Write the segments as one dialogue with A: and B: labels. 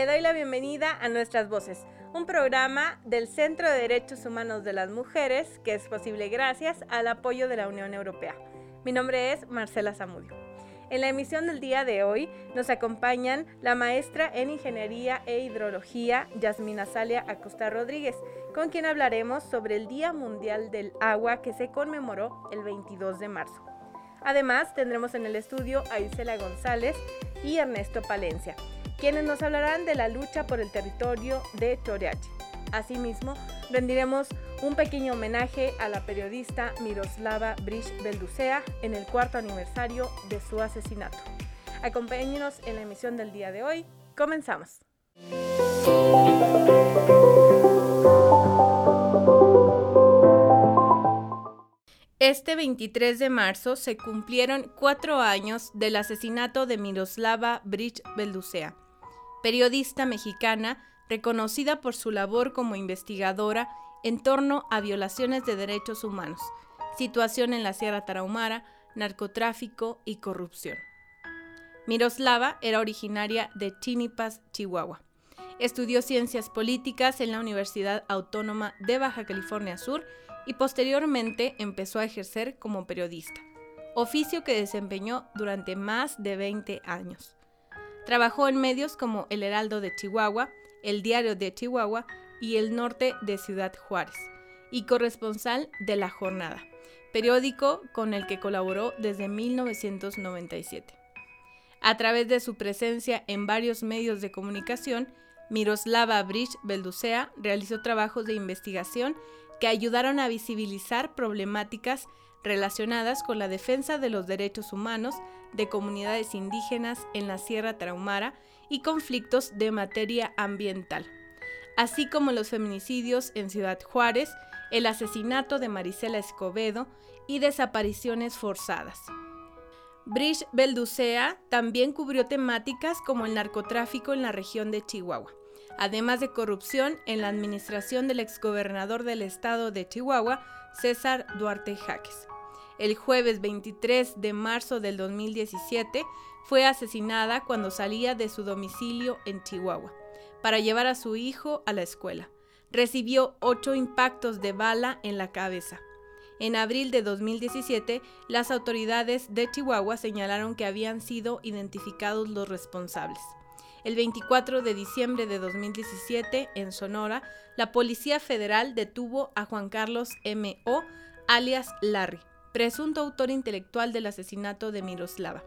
A: Le doy la bienvenida a Nuestras Voces, un programa del Centro de Derechos Humanos de las Mujeres que es posible gracias al apoyo de la Unión Europea. Mi nombre es Marcela Zamudio. En la emisión del día de hoy nos acompañan la maestra en Ingeniería e Hidrología, Yasmina Salia Acosta Rodríguez, con quien hablaremos sobre el Día Mundial del Agua que se conmemoró el 22 de marzo. Además, tendremos en el estudio a Isela González y Ernesto Palencia, quienes nos hablarán de la lucha por el territorio de Toriachi. Asimismo, rendiremos un pequeño homenaje a la periodista Miroslava Brish Belducea en el cuarto aniversario de su asesinato. Acompáñenos en la emisión del día de hoy. Comenzamos. Este 23 de marzo se cumplieron cuatro años del asesinato de Miroslava Brish Belducea, periodista mexicana reconocida por su labor como investigadora en torno a violaciones de derechos humanos, situación en la Sierra Tarahumara, narcotráfico y corrupción. Miroslava era originaria de Chinipas, Chihuahua. Estudió ciencias políticas en la Universidad Autónoma de Baja California Sur y posteriormente empezó a ejercer como periodista, oficio que desempeñó durante más de 20 años. Trabajó en medios como El Heraldo de Chihuahua, El Diario de Chihuahua y El Norte de Ciudad Juárez, y corresponsal de La Jornada, periódico con el que colaboró desde 1997. A través de su presencia en varios medios de comunicación, Miroslava Brish Belducea realizó trabajos de investigación que ayudaron a visibilizar problemáticas relacionadas con la defensa de los derechos humanos de comunidades indígenas en la Sierra Traumara y conflictos de materia ambiental, así como los feminicidios en Ciudad Juárez, el asesinato de Marisela Escobedo y desapariciones forzadas. Brish Belducea también cubrió temáticas como el narcotráfico en la región de Chihuahua, además de corrupción en la administración del exgobernador del estado de Chihuahua, César Duarte Jaques el jueves 23 de marzo del 2017, fue asesinada cuando salía de su domicilio en Chihuahua para llevar a su hijo a la escuela. Recibió ocho impactos de bala en la cabeza. En abril de 2017, las autoridades de Chihuahua señalaron que habían sido identificados los responsables. El 24 de diciembre de 2017, en Sonora, la Policía Federal detuvo a Juan Carlos M.O., alias Larry, presunto autor intelectual del asesinato de Miroslava.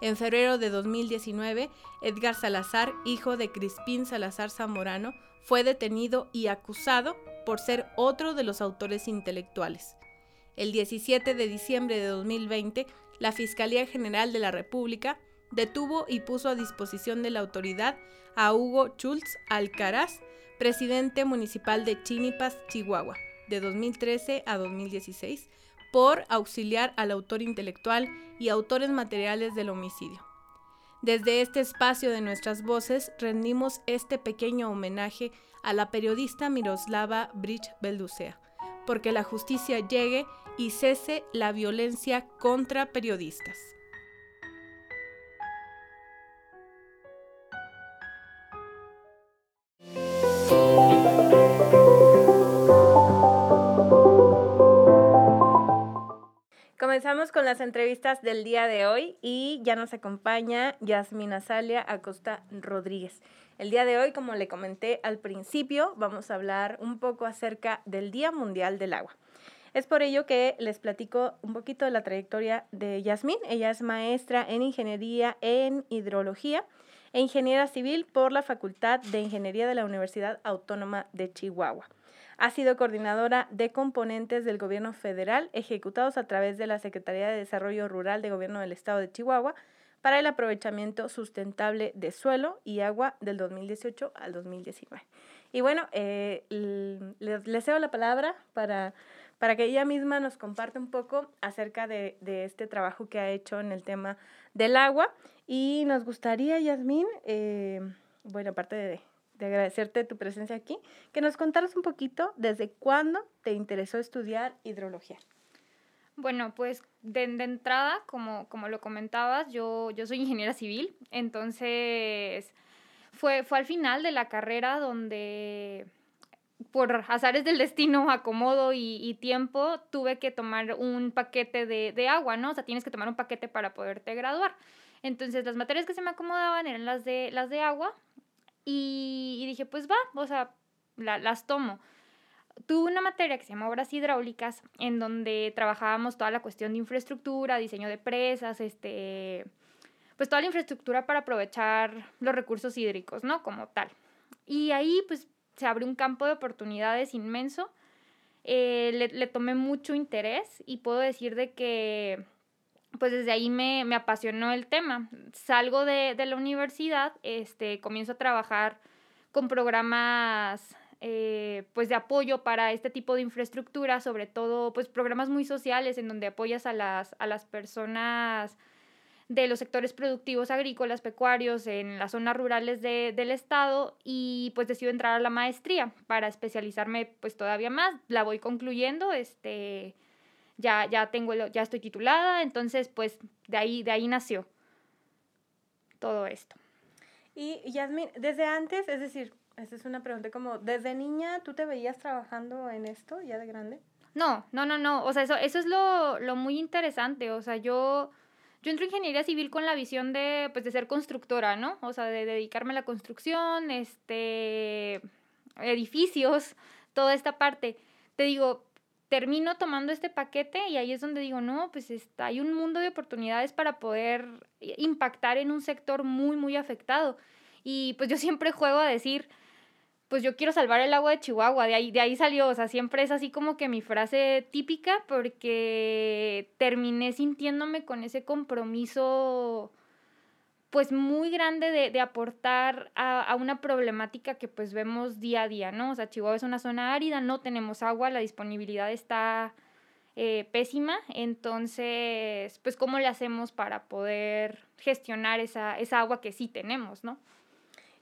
A: En febrero de 2019, Edgar Salazar, hijo de Crispín Salazar Zamorano, fue detenido y acusado por ser otro de los autores intelectuales. El 17 de diciembre de 2020, la Fiscalía General de la República detuvo y puso a disposición de la autoridad a Hugo Schultz Alcaraz, presidente municipal de Chinipas, Chihuahua, de 2013 a 2016, por auxiliar al autor intelectual y autores materiales del homicidio. Desde este espacio de nuestras voces rendimos este pequeño homenaje a la periodista Miroslava Bridge Belducea, porque la justicia llegue y cese la violencia contra periodistas. Las entrevistas del día de hoy y ya nos acompaña Yasmina Salia Acosta Rodríguez. El día de hoy, como le comenté al principio, vamos a hablar un poco acerca del Día Mundial del Agua. Es por ello que les platico un poquito de la trayectoria de Yasmín. Ella es maestra en Ingeniería en Hidrología e ingeniera civil por la Facultad de Ingeniería de la Universidad Autónoma de Chihuahua. Ha sido coordinadora de componentes del gobierno federal ejecutados a través de la Secretaría de Desarrollo Rural de Gobierno del Estado de Chihuahua para el aprovechamiento sustentable de suelo y agua del 2018 al 2019. Y bueno, eh, les, cedo la palabra para, para que ella misma nos comparte un poco acerca de, este trabajo que ha hecho en el tema del agua. Y nos gustaría, Yasmín, eh, bueno, aparte de, de agradecerte tu presencia aquí, que nos contaras un poquito desde cuándo te interesó estudiar hidrología.
B: Bueno, pues de, entrada, como, como lo comentabas, yo, yo soy ingeniera civil, entonces fue, fue al final de la carrera donde por azares del destino, acomodo y, y, tiempo, tuve que tomar un paquete de, de, agua, ¿no? O sea, tienes que tomar un paquete para poderte graduar. Entonces, las materias que se me acomodaban eran las de, las de agua y, dije, pues va, o sea, las tomo. Tuve una materia que se llama Obras Hidráulicas, en donde trabajábamos toda la cuestión de infraestructura, diseño de presas, este, pues toda la infraestructura para aprovechar los recursos hídricos, ¿no? Como tal. Y ahí, pues, se abrió un campo de oportunidades inmenso. Eh, le, le, tomé mucho interés y puedo decir de que pues desde ahí me, apasionó el tema. Salgo de, la universidad, este, comienzo a trabajar con programas eh, pues de apoyo para este tipo de infraestructura, sobre todo pues programas muy sociales en donde apoyas a las, a las personas de los sectores productivos agrícolas, pecuarios, en las zonas rurales del estado y pues decido entrar a la maestría para especializarme pues todavía más. La voy concluyendo, este, ya, ya tengo, ya estoy titulada, entonces pues de ahí, de ahí nació todo esto.
A: Y Yasmin, desde antes, es decir, esta es una pregunta como, ¿desde niña tú te veías trabajando en esto ya de grande?
B: No, no, no, no, o sea, eso, eso es lo, lo muy interesante, o sea, yo... Yo entro en ingeniería civil con la visión de, pues, de ser constructora, ¿no? O sea, de dedicarme a la construcción, este, edificios, toda esta parte. Te digo, termino tomando este paquete y ahí es donde digo, no, pues está, hay un mundo de oportunidades para poder impactar en un sector muy, muy afectado. Y pues yo siempre juego a decir, pues yo quiero salvar el agua de Chihuahua, de ahí, de ahí salió, o sea, siempre es así como que mi frase típica porque terminé sintiéndome con ese compromiso pues muy grande de, aportar a, una problemática que pues vemos día a día, ¿no? O sea, Chihuahua es una zona árida, no tenemos agua, la disponibilidad está eh, pésima, entonces, pues, ¿cómo le hacemos para poder gestionar esa, esa agua que sí tenemos, ¿no?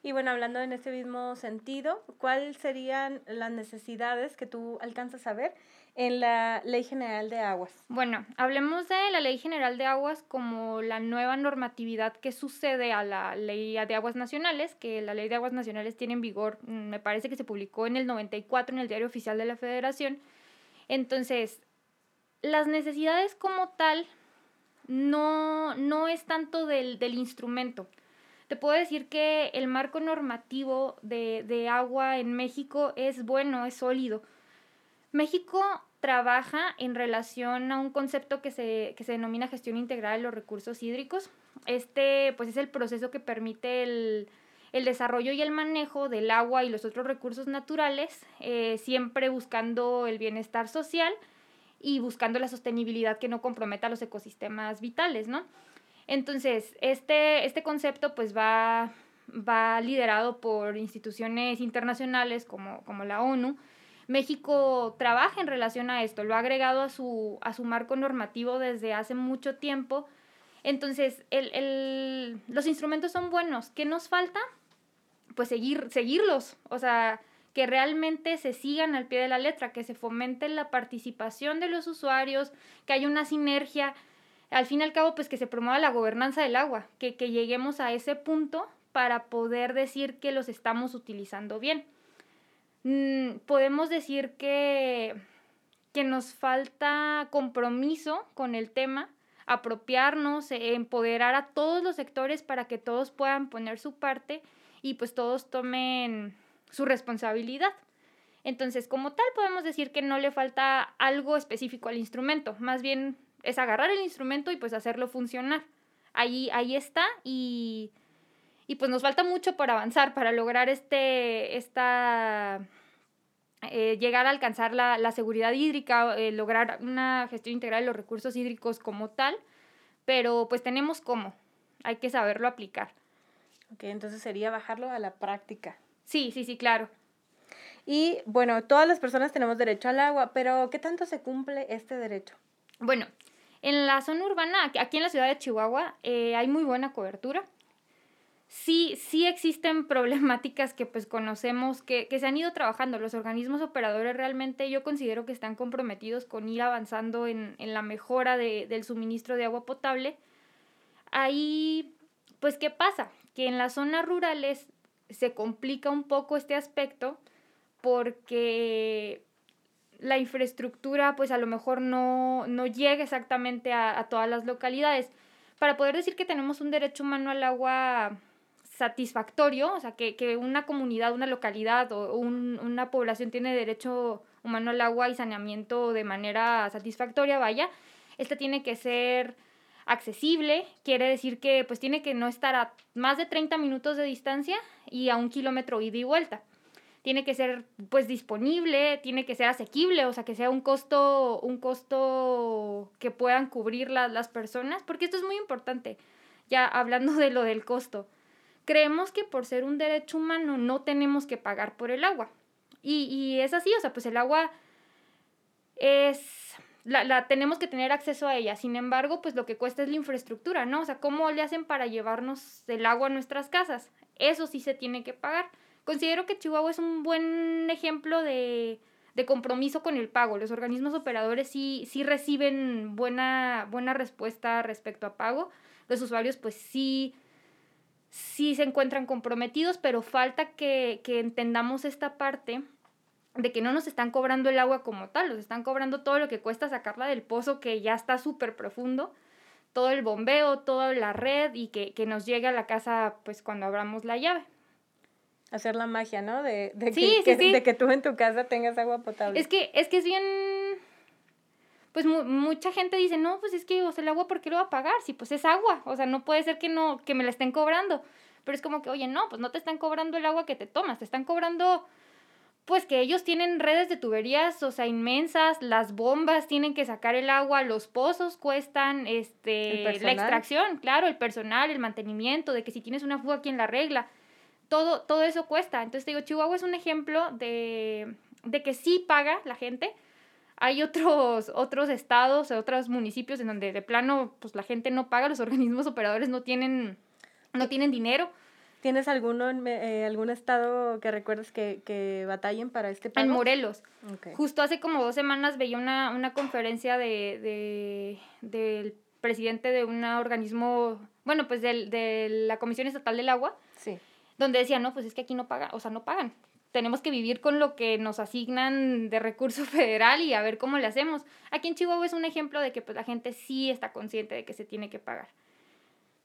A: Y bueno, hablando en este mismo sentido, ¿cuáles serían las necesidades que tú alcanzas a ver en la Ley General de Aguas?
B: Bueno, hablemos de la Ley General de Aguas como la nueva normatividad que sucede a la Ley de Aguas Nacionales, que la Ley de Aguas Nacionales tiene en vigor, mm, me parece que se publicó en el 94 en el Diario Oficial de la Federación. Entonces, las necesidades como tal no, no es tanto del, del instrumento te puedo decir que el marco normativo de, agua en México es bueno, es sólido. México trabaja en relación a un concepto que se, se denomina gestión integral de los recursos hídricos. Este pues es el proceso que permite el, desarrollo y el manejo del agua y los otros recursos naturales, eh, siempre buscando el bienestar social y buscando la sostenibilidad que no comprometa los ecosistemas vitales, ¿no? Entonces, este, este concepto pues va, va liderado por instituciones internacionales como, como la ONU. México trabaja en relación a esto, lo ha agregado a su, a su marco normativo desde hace mucho tiempo. Entonces, el, el, los instrumentos son buenos. ¿Qué nos falta? Pues seguir, seguirlos. O sea, que realmente se sigan al pie de la letra, que se fomente la participación de los usuarios, que haya una sinergia al fin y al cabo, pues que se promueva la gobernanza del agua, que, lleguemos a ese punto para poder decir que los estamos utilizando bien. Mm, podemos decir que, que nos falta compromiso con el tema, apropiarnos, eh, empoderar a todos los sectores para que todos puedan poner su parte y pues todos tomen su responsabilidad. Entonces, como tal, podemos decir que no le falta algo específico al instrumento, más bien es agarrar el instrumento y pues hacerlo funcionar. Ahí, ahí está y, y pues nos falta mucho para avanzar, para lograr este, esta, eh, llegar a alcanzar la, la seguridad hídrica, eh, lograr una gestión integral de los recursos hídricos como tal, pero pues tenemos cómo, hay que saberlo aplicar.
A: Ok, entonces sería bajarlo a la práctica.
B: Sí, sí, sí, claro.
A: Y bueno, todas las personas tenemos derecho al agua, pero ¿qué tanto se cumple este derecho?
B: Bueno, en la zona urbana, aquí en la ciudad de Chihuahua, eh, hay muy buena cobertura. Sí, sí existen problemáticas que pues conocemos, que, que, se han ido trabajando. Los organismos operadores realmente yo considero que están comprometidos con ir avanzando en, en la mejora de, del suministro de agua potable. Ahí, pues, ¿qué pasa? Que en las zonas rurales se complica un poco este aspecto porque la infraestructura pues a lo mejor no, no llega exactamente a, a, todas las localidades. Para poder decir que tenemos un derecho humano al agua satisfactorio, o sea, que, que una comunidad, una localidad o un, una población tiene derecho humano al agua y saneamiento de manera satisfactoria, vaya, este tiene que ser accesible, quiere decir que pues tiene que no estar a más de 30 minutos de distancia y a un kilómetro ida y vuelta tiene que ser pues disponible, tiene que ser asequible, o sea, que sea un costo, un costo que puedan cubrir las personas, porque esto es muy importante, ya hablando de lo del costo. Creemos que por ser un derecho humano no tenemos que pagar por el agua. Y, y es así, o sea, pues el agua es la, la, tenemos que tener acceso a ella. Sin embargo, pues lo que cuesta es la infraestructura, ¿no? O sea, ¿cómo le hacen para llevarnos el agua a nuestras casas? Eso sí se tiene que pagar. Considero que Chihuahua es un buen ejemplo de, de compromiso con el pago. Los organismos operadores sí, sí reciben buena, buena respuesta respecto a pago. Los usuarios pues sí, sí se encuentran comprometidos, pero falta que, que entendamos esta parte de que no nos están cobrando el agua como tal, nos están cobrando todo lo que cuesta sacarla del pozo que ya está súper profundo, todo el bombeo, toda la red y que, que nos llegue a la casa pues cuando abramos la llave
A: hacer la magia, ¿no? De, de, que, de que tú en tu casa tengas agua potable.
B: Es que es, que es bien... Pues mucha gente dice, no, pues es que, o sea, el agua, ¿por qué lo va a pagar? Si pues es agua, o sea, no puede ser que, no, que me la estén cobrando. Pero es como que, oye, no, pues no te están cobrando el agua que te tomas, te están cobrando, pues que ellos tienen redes de tuberías, o sea, inmensas, las bombas tienen que sacar el agua, los pozos cuestan, este, la extracción, claro, el personal, el mantenimiento, de que si tienes una fuga, ¿quién la arregla? todo, todo eso cuesta. Entonces te digo, Chihuahua es un ejemplo de, de que sí paga la gente. Hay otros, otros estados, otros municipios en donde de plano pues la gente no paga, los organismos operadores no tienen, no tienen dinero.
A: ¿Tienes alguno eh, algún estado que recuerdes que, que batallen para este
B: pago? En Morelos. Justo hace como dos semanas veía una, una conferencia de, de, del presidente de un organismo, bueno, pues del, de la Comisión Estatal del Agua. Sí donde decían, no, pues es que aquí no pagan, o sea, no pagan. Tenemos que vivir con lo que nos asignan de recurso federal y a ver cómo le hacemos. Aquí en Chihuahua es un ejemplo de que pues la gente sí está consciente de que se tiene que pagar.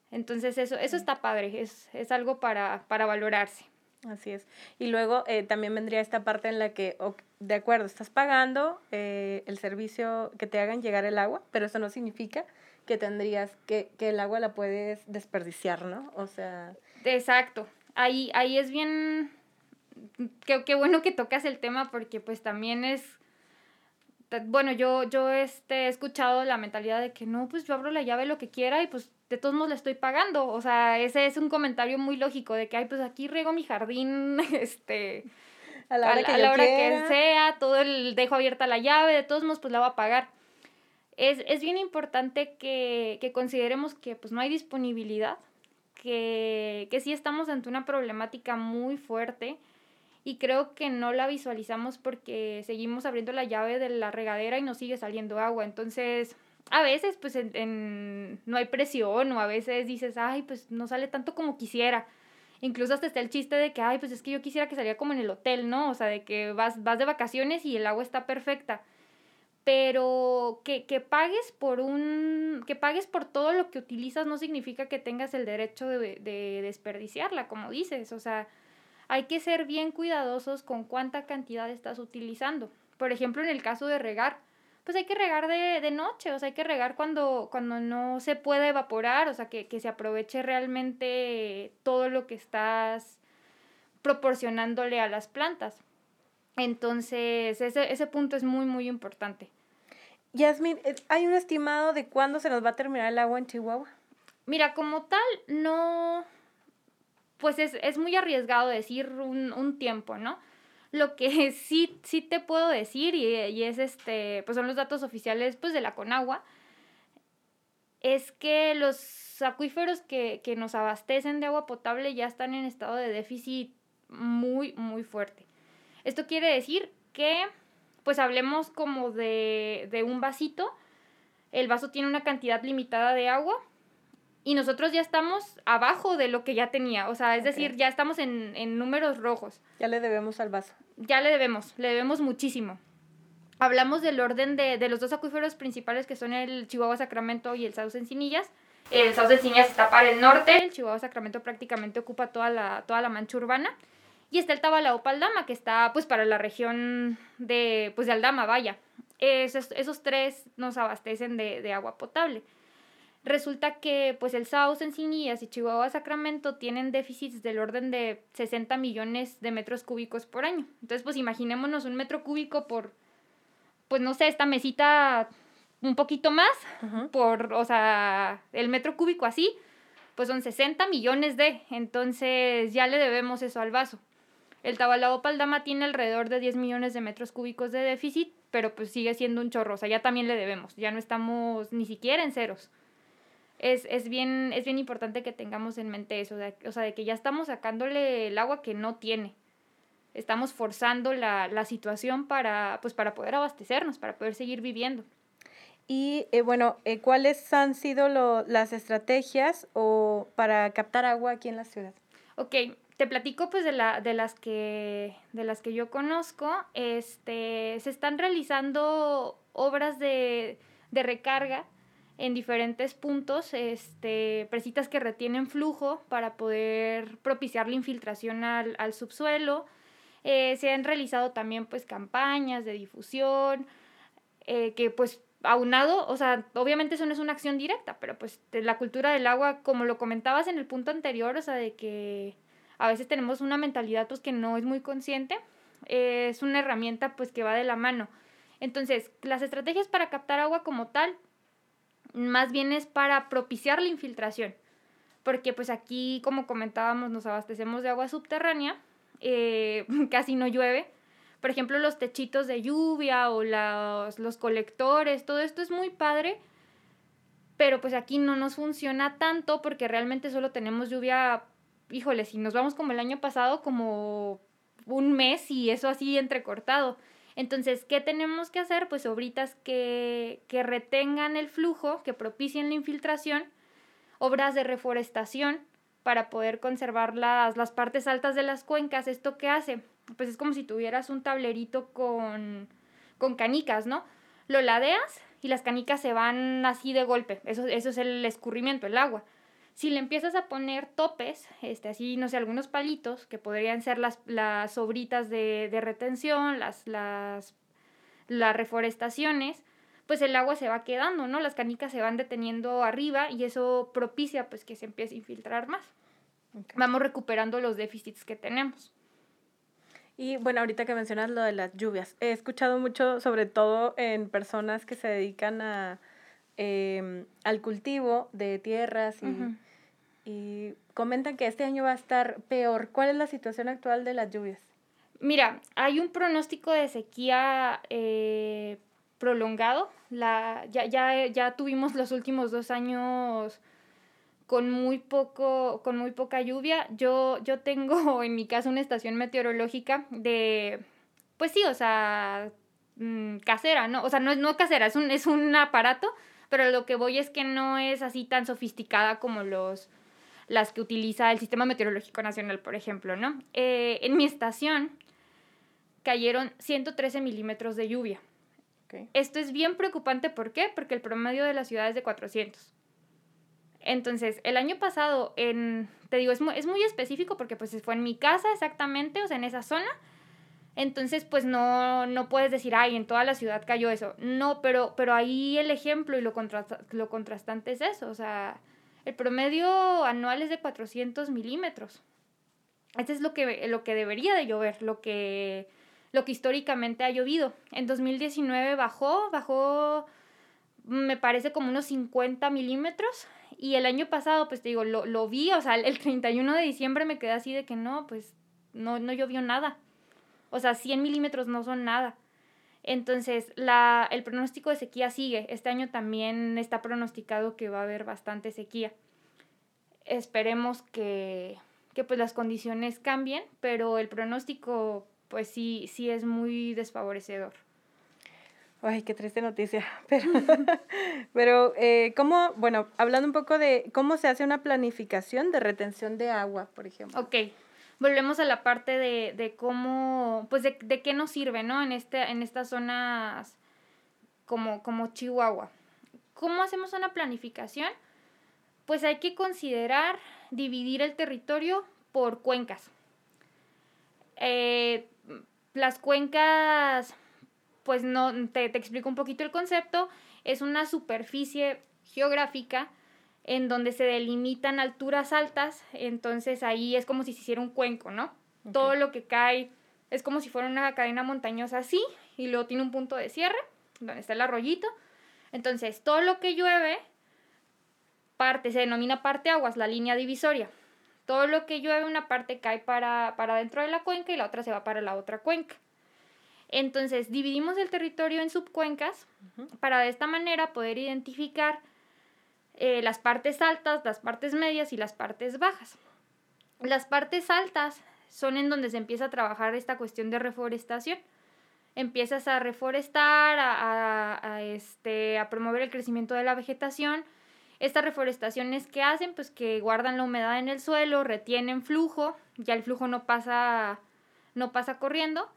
B: Entonces eso, eso está padre, es, es algo para, para valorarse.
A: Así es. Y luego eh, también vendría esta parte en la que, de acuerdo, estás pagando eh, el servicio que te hagan llegar el agua, pero eso no significa que tendrías que, que el agua la puedes desperdiciar, ¿no? O sea...
B: Exacto ahí, ahí es bien, qué, qué bueno que tocas el tema porque pues también es, bueno, yo, yo este, he escuchado la mentalidad de que no, pues yo abro la llave lo que quiera y pues de todos modos le estoy pagando. O sea, ese es un comentario muy lógico de que, ay, pues aquí riego mi jardín, este, a la hora, que, a la hora que, sea, todo el, dejo abierta la llave, de todos modos pues la va a pagar. Es, es bien importante que, que consideremos que pues no hay disponibilidad que, que sí estamos ante una problemática muy fuerte y creo que no la visualizamos porque seguimos abriendo la llave de la regadera y no sigue saliendo agua. Entonces, a veces pues en, no hay presión o a veces dices, ay, pues no sale tanto como quisiera. Incluso hasta está el chiste de que, ay, pues es que yo quisiera que saliera como en el hotel, ¿no? O sea, de que vas, vas de vacaciones y el agua está perfecta pero que, que, pagues por un que pagues por todo lo que utilizas no significa que tengas el derecho de, de, desperdiciarla como dices o sea hay que ser bien cuidadosos con cuánta cantidad estás utilizando por ejemplo en el caso de regar pues hay que regar de, de noche o sea hay que regar cuando cuando no se puede evaporar o sea que, que se aproveche realmente todo lo que estás proporcionándole a las plantas Entonces, ese, ese punto es muy, muy importante.
A: Yasmin, eh, ¿hay un estimado de cuándo se nos va a terminar el agua en Chihuahua?
B: Mira, como tal, no, pues es, es muy arriesgado decir un, un, tiempo, ¿no? Lo que sí, sí te puedo decir, y, y, es este, pues son los datos oficiales pues, de la Conagua, es que los acuíferos que, que nos abastecen de agua potable ya están en estado de déficit muy, muy fuerte. Esto quiere decir que, pues hablemos como de, de un vasito, el vaso tiene una cantidad limitada de agua, y nosotros ya estamos abajo de lo que ya tenía. O sea, es decir, ya estamos en, en, números rojos.
A: Ya le debemos al vaso.
B: Ya le debemos, le debemos muchísimo. Hablamos del orden de, de los dos acuíferos principales que son el Chihuahua Sacramento y el Sauce Encinillas. El Sauce Encinillas está para el norte, el Chihuahua Sacramento prácticamente ocupa toda la, toda la mancha urbana. Y está el Tabalao Paldama, que está pues para la región de, pues, de Aldama, vaya. Esos, esos tres nos abastecen de, de agua potable resulta que pues el South, Encinitas y Chihuahua Sacramento tienen déficits del orden de 60 millones de metros cúbicos por año. Entonces, pues imaginémonos un metro cúbico por, pues no sé, esta mesita un poquito más, por, o sea, el metro cúbico así, pues son 60 millones de, entonces ya le debemos eso al vaso. El Tabalao Paldama tiene alrededor de 10 millones de metros cúbicos de déficit, pero pues sigue siendo un chorro, o sea, ya también le debemos, ya no estamos ni siquiera en ceros es, es, bien, es bien importante que tengamos en mente eso, de, o sea, de que ya estamos sacándole el agua que no tiene. Estamos forzando la, la situación para, pues, para poder abastecernos, para poder seguir viviendo.
A: Y eh, bueno, eh, ¿cuáles han sido lo, las estrategias o para captar agua aquí en la ciudad?
B: Ok, te platico pues de, la, de, las, que, de las que yo conozco. Este, se están realizando obras de, de recarga en diferentes puntos, este, presitas que retienen flujo para poder propiciar la infiltración al, al subsuelo. Eh, se han realizado también pues campañas de difusión, eh, que pues aunado, o sea, obviamente eso no es una acción directa, pero pues la cultura del agua, como lo comentabas en el punto anterior, o sea, de que a veces tenemos una mentalidad pues que no es muy consciente, eh, es una herramienta pues que va de la mano. Entonces, las estrategias para captar agua como tal, más bien es para propiciar la infiltración, porque pues aquí, como comentábamos, nos abastecemos de agua subterránea, eh, casi no llueve. Por ejemplo, los techitos de lluvia o los, los colectores, todo esto es muy padre, pero pues aquí no nos funciona tanto porque realmente solo tenemos lluvia, híjole, si nos vamos como el año pasado, como un mes y eso así entrecortado. Entonces, ¿qué tenemos que hacer? Pues obritas que, que retengan el flujo, que propicien la infiltración, obras de reforestación para poder conservar las, las partes altas de las cuencas. ¿Esto qué hace? Pues es como si tuvieras un tablerito con, con canicas, ¿no? Lo ladeas y las canicas se van así de golpe. Eso, eso es el escurrimiento, el agua. Si le empiezas a poner topes, este, así, no sé, algunos palitos, que podrían ser las, las sobritas de, de retención, las, las, las reforestaciones, pues el agua se va quedando, ¿no? Las canicas se van deteniendo arriba y eso propicia pues que se empiece a infiltrar más. Vamos recuperando los déficits que tenemos.
A: Y bueno, ahorita que mencionas lo de las lluvias, he escuchado mucho, sobre todo en personas que se dedican a, eh, al cultivo de tierras y, y comentan que este año va a estar peor. ¿Cuál es la situación actual de las lluvias?
B: Mira, hay un pronóstico de sequía eh, prolongado. La, ya, ya, ya tuvimos los últimos dos años con muy poco, con muy poca lluvia. Yo, yo tengo en mi casa una estación meteorológica de, pues sí, o sea, mm, casera, ¿no? O sea, no es no casera, es un, es un aparato, pero lo que voy es que no es así tan sofisticada como los las que utiliza el Sistema Meteorológico Nacional, por ejemplo, ¿no? Eh, en mi estación cayeron 113 milímetros de lluvia. Esto es bien preocupante, ¿por qué? Porque el promedio de la ciudad es de 400. Entonces, el año pasado, en, te digo, es muy, es muy específico porque pues fue en mi casa exactamente, o sea, en esa zona. Entonces, pues no, no puedes decir, ay, en toda la ciudad cayó eso. No, pero, pero ahí el ejemplo y lo, lo contrastante es eso. O sea, el promedio anual es de 400 milímetros. Este es lo que, lo que debería de llover, lo que, lo que históricamente ha llovido. En 2019 bajó, bajó, me parece como unos 50 milímetros. Y el año pasado, pues te digo, lo, lo vi, o sea, el 31 de diciembre me quedé así de que no, pues no, no llovió nada. O sea, 100 milímetros no son nada. Entonces, la, el pronóstico de sequía sigue. Este año también está pronosticado que va a haber bastante sequía. Esperemos que, que pues las condiciones cambien, pero el pronóstico pues sí, sí es muy desfavorecedor.
A: Ay, qué triste noticia. Pero, pero eh, ¿cómo, bueno, hablando un poco de cómo se hace una planificación de retención de agua, por ejemplo?
B: Ok, volvemos a la parte de, de cómo, pues de, de, qué nos sirve, ¿no? En, este, en estas zonas como, como Chihuahua. ¿Cómo hacemos una planificación? Pues hay que considerar dividir el territorio por cuencas. Eh, las cuencas, pues no, te, te explico un poquito el concepto, es una superficie geográfica en donde se delimitan alturas altas, entonces ahí es como si se hiciera un cuenco, ¿no? Todo lo que cae es como si fuera una cadena montañosa así, y luego tiene un punto de cierre, donde está el arroyito. Entonces, todo lo que llueve, parte, se denomina parte aguas, la línea divisoria. Todo lo que llueve, una parte cae para, para dentro de la cuenca y la otra se va para la otra cuenca. Entonces, dividimos el territorio en subcuencas para de esta manera poder identificar eh, las partes altas, las partes medias y las partes bajas. Las partes altas son en donde se empieza a trabajar esta cuestión de reforestación. Empiezas a reforestar, a, este, a promover el crecimiento de la vegetación. Estas reforestaciones que hacen, pues que guardan la humedad en el suelo, retienen flujo, ya el flujo no pasa, no pasa corriendo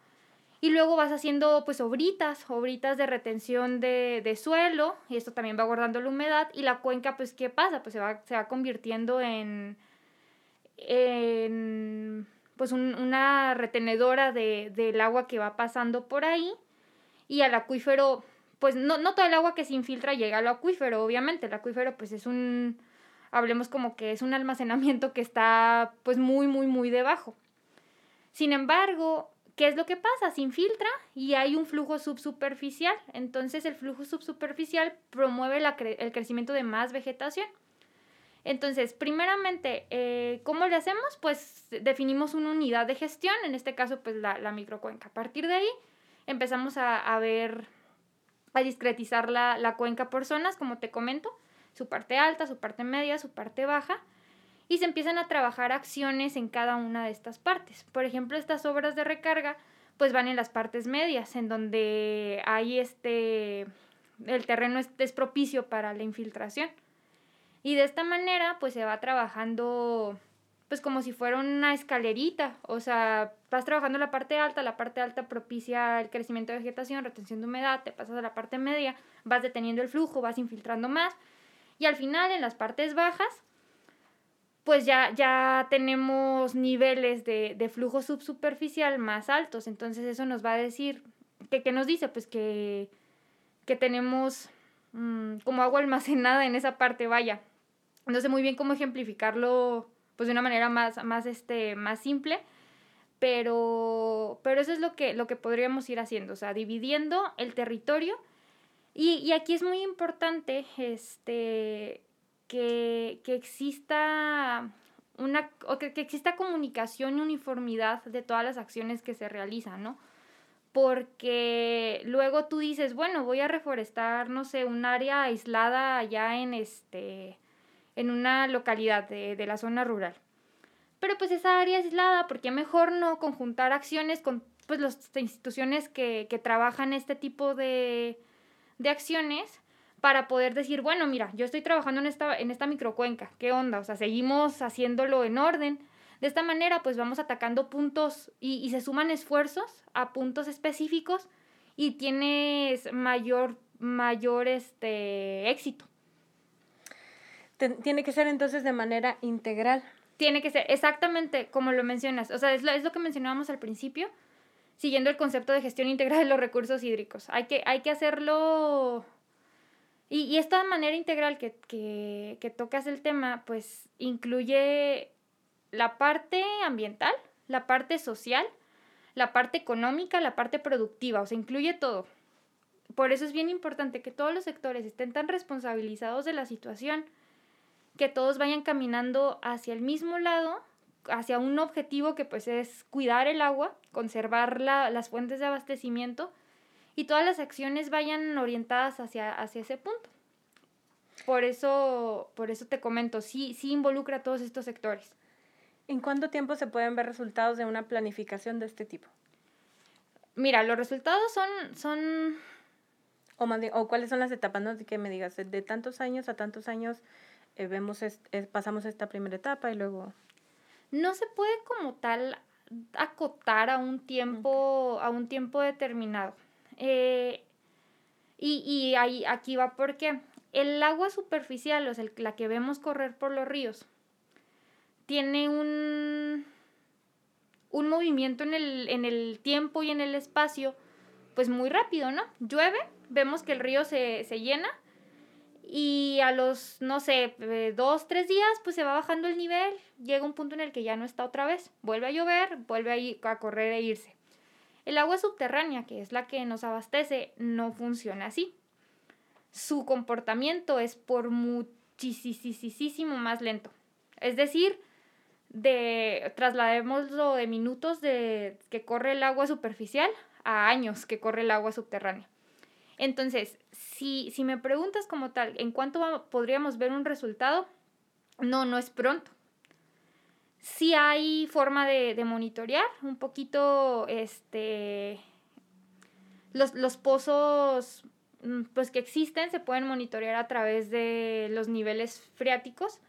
B: y luego vas haciendo pues obritas, obritas de retención de, de, suelo, y esto también va guardando la humedad, y la cuenca pues ¿qué pasa? Pues se va, se va convirtiendo en, en pues una retenedora de, del agua que va pasando por ahí, y al acuífero, pues no, no todo el agua que se infiltra llega al acuífero, obviamente, el acuífero pues es un, hablemos como que es un almacenamiento que está pues muy, muy, muy debajo. Sin embargo, ¿Qué es lo que pasa? Se infiltra y hay un flujo subsuperficial. Entonces el flujo subsuperficial promueve el crecimiento de más vegetación. Entonces, primeramente, eh, ¿cómo le hacemos? Pues definimos una unidad de gestión, en este caso, pues la, la microcuenca. A partir de ahí, empezamos a, a ver, a discretizar la, la cuenca por zonas, como te comento, su parte alta, su parte media, su parte baja y se empiezan a trabajar acciones en cada una de estas partes. Por ejemplo, estas obras de recarga pues van en las partes medias, en donde hay este, el terreno es, propicio para la infiltración. Y de esta manera pues se va trabajando pues como si fuera una escalerita, o sea, vas trabajando la parte alta, la parte alta propicia el crecimiento de vegetación, retención de humedad, te pasas a la parte media, vas deteniendo el flujo, vas infiltrando más y al final en las partes bajas pues ya, ya tenemos niveles de, de, flujo subsuperficial más altos. Entonces eso nos va a decir, ¿qué, qué nos dice? Pues que, que tenemos mmm, como agua almacenada en esa parte, vaya. No sé muy bien cómo ejemplificarlo pues de una manera más, más, este, más simple, pero, pero eso es lo que, lo que podríamos ir haciendo, o sea, dividiendo el territorio. Y, y aquí es muy importante este, que, exista una, o que, exista comunicación y uniformidad de todas las acciones que se realizan, ¿no? Porque luego tú dices, bueno, voy a reforestar, no sé, un área aislada allá en este, en una localidad de, de la zona rural. Pero pues esa área aislada, porque mejor no conjuntar acciones con pues las instituciones que, que trabajan este tipo de, de acciones para poder decir, bueno, mira, yo estoy trabajando en esta, en esta microcuenca, ¿qué onda? O sea, seguimos haciéndolo en orden. De esta manera, pues vamos atacando puntos y, y se suman esfuerzos a puntos específicos y tienes mayor, mayor este, éxito.
A: Tiene que ser entonces de manera integral.
B: Tiene que ser exactamente como lo mencionas. O sea, es lo, es lo que mencionábamos al principio, siguiendo el concepto de gestión integral de los recursos hídricos. Hay que, hay que hacerlo y, esta manera integral que, que, tocas el tema, pues incluye la parte ambiental, la parte social, la parte económica, la parte productiva, o sea, incluye todo. Por eso es bien importante que todos los sectores estén tan responsabilizados de la situación, que todos vayan caminando hacia el mismo lado, hacia un objetivo que pues es cuidar el agua, conservar las fuentes de abastecimiento y todas las acciones vayan orientadas hacia, hacia ese punto. Por eso, por eso te comento, sí, sí involucra a todos estos sectores.
A: ¿En cuánto tiempo se pueden ver resultados de una planificación de este tipo?
B: Mira, los resultados son, son
A: o, o cuáles son las etapas, ¿no? Que me digas, de, tantos años a tantos años eh, vemos pasamos esta primera etapa y luego...
B: No se puede como tal acotar a un tiempo, a un tiempo determinado. Eh, y y ahí, aquí va porque el agua superficial, o sea, la que vemos correr por los ríos, tiene un, un movimiento en el, en el tiempo y en el espacio, pues muy rápido, ¿no? Llueve, vemos que el río se, llena y a los, no sé, eh, dos, tres días, pues se va bajando el nivel, llega un punto en el que ya no está otra vez, vuelve a llover, vuelve a correr e irse. El agua subterránea, que es la que nos abastece, no funciona así. Su comportamiento es por muchísimo más lento. Es decir, de trasladémoslo de minutos de que corre el agua superficial a años que corre el agua subterránea. Entonces, si, si me preguntas como tal, ¿en cuánto podríamos ver un resultado? No, no es pronto. Sí hay forma de, de monitorear un poquito este, los, los pozos mm, pues, que existen, se pueden monitorear a través de los niveles freáticos.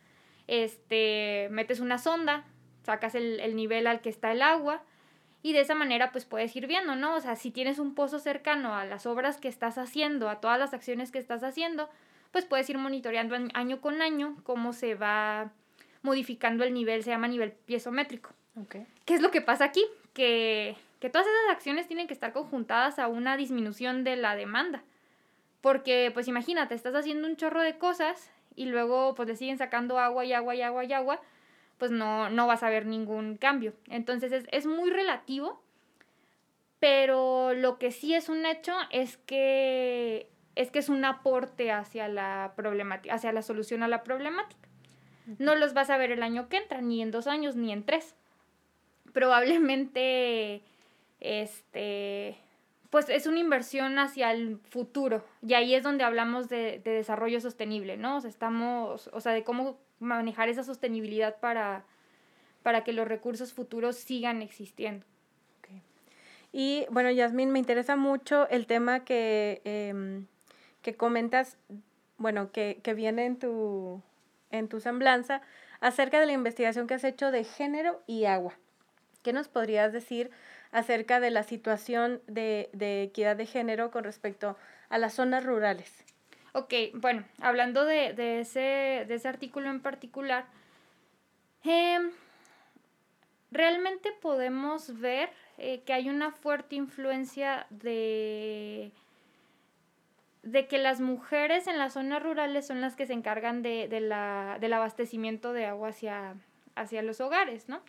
B: Este, metes una sonda, sacas el, el nivel al que está el agua, y de esa manera pues puedes ir viendo, ¿no? O sea, si tienes un pozo cercano a las obras que estás haciendo, a todas las acciones que estás haciendo, pues puedes ir monitoreando año con año cómo se va modificando el nivel, se llama nivel piezométrico. Okay. ¿Qué es lo que pasa aquí? Que, que todas esas acciones tienen que estar conjuntadas a una disminución de la demanda. Porque, pues imagínate, estás haciendo un chorro de cosas y luego pues le siguen sacando agua y agua y agua y agua pues no, no vas a ver ningún cambio. Entonces es, muy relativo, pero lo que sí es un hecho es que es que es un aporte hacia la hacia la solución a la problemática. No los vas a ver el año que entra, ni en dos años, ni en tres. Probablemente, este, pues es una inversión hacia el futuro. Y ahí es donde hablamos de, de desarrollo sostenible, ¿no? O sea, estamos, o sea, de cómo manejar esa sostenibilidad para, para que los recursos futuros sigan existiendo.
A: Y bueno, Yasmín, me interesa mucho el tema que, em, que comentas, bueno, que, que viene en tu, en tu semblanza acerca de la investigación que has hecho de género y agua. ¿Qué nos podrías decir acerca de la situación de, de equidad de género con respecto a las zonas rurales?
B: Ok, bueno, hablando de, de, ese, de ese artículo en particular, em, realmente podemos ver eh, que hay una fuerte influencia de, de que las mujeres en las zonas rurales son las que se encargan de, la, del abastecimiento de agua hacia, hacia los hogares, ¿no?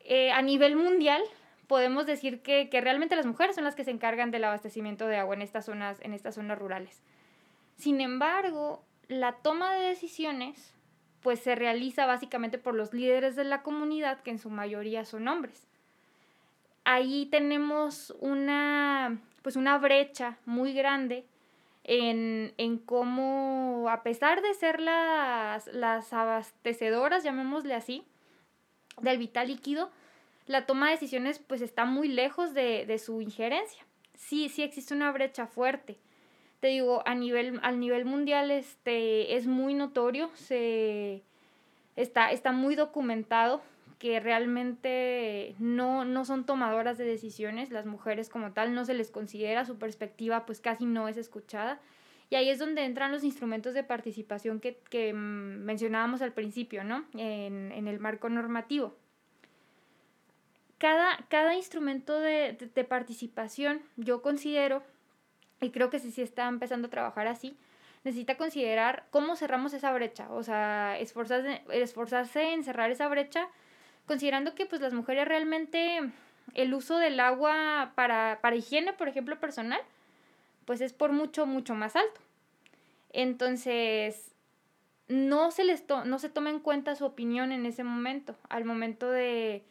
B: Eh, a nivel mundial, podemos decir que, que, realmente las mujeres son las que se encargan del abastecimiento de agua en estas zonas, en estas zonas rurales. Sin embargo, la toma de decisiones pues se realiza básicamente por los líderes de la comunidad, que en su mayoría son hombres. Ahí tenemos una, pues una brecha muy grande en, en cómo, a pesar de ser las, las abastecedoras, llamémosle así, del vital líquido, la toma de decisiones pues está muy lejos de, de su injerencia. Sí, sí existe una brecha fuerte te digo, a nivel, al nivel mundial este, es muy notorio, se, está, está muy documentado que realmente no, no son tomadoras de decisiones, las mujeres como tal no se les considera, su perspectiva pues casi no es escuchada. Y ahí es donde entran los instrumentos de participación que, que mencionábamos al principio, ¿no? En, en el marco normativo. Cada, cada instrumento de, de, participación yo considero y creo que si sí está empezando a trabajar así, necesita considerar cómo cerramos esa brecha, o sea, esforzarse, esforzarse en cerrar esa brecha, considerando que pues las mujeres realmente el uso del agua para, para higiene, por ejemplo, personal, pues es por mucho, mucho más alto. Entonces, no se, les no se toma en cuenta su opinión en ese momento, al momento de,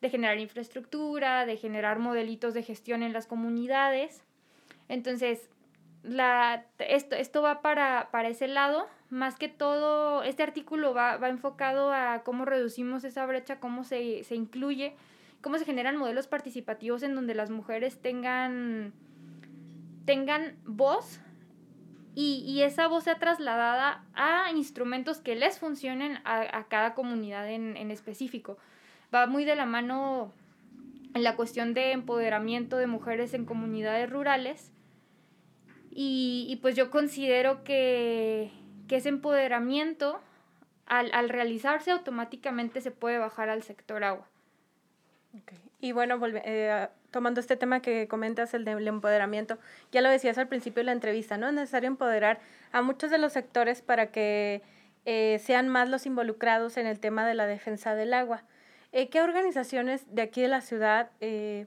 B: de generar infraestructura, de generar modelitos de gestión en las comunidades. Entonces, la, esto, esto va para, para ese lado, más que todo, este artículo va, va enfocado a cómo reducimos esa brecha, cómo se, se incluye, cómo se generan modelos participativos en donde las mujeres tengan, tengan voz y, y, esa voz sea trasladada a instrumentos que les funcionen a, a cada comunidad en, en, específico. Va muy de la mano en la cuestión de empoderamiento de mujeres en comunidades rurales. Y, y pues yo considero que, que ese empoderamiento, al, al, realizarse automáticamente, se puede bajar al sector agua.
A: Okay. Y bueno, eh, tomando este tema que comentas, el del empoderamiento, ya lo decías al principio de la entrevista, ¿no? Es necesario empoderar a muchos de los sectores para que eh, sean más los involucrados en el tema de la defensa del agua. Eh, ¿Qué organizaciones de aquí de la ciudad eh,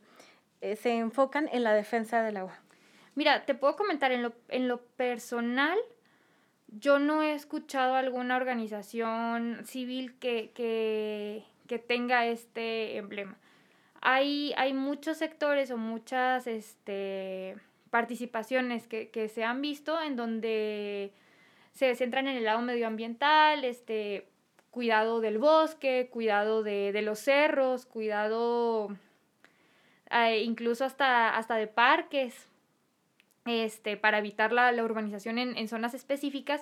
A: eh, se enfocan en la defensa del agua?
B: Mira, te puedo comentar en lo, en lo personal, yo no he escuchado alguna organización civil que, que, que tenga este emblema. Hay, hay muchos sectores o muchas este, participaciones que, que se han visto en donde se centran en el lado medioambiental, este, cuidado del bosque, cuidado de, de los cerros, cuidado eh, incluso hasta, hasta de parques, este, para evitar la, la urbanización en, en, zonas específicas.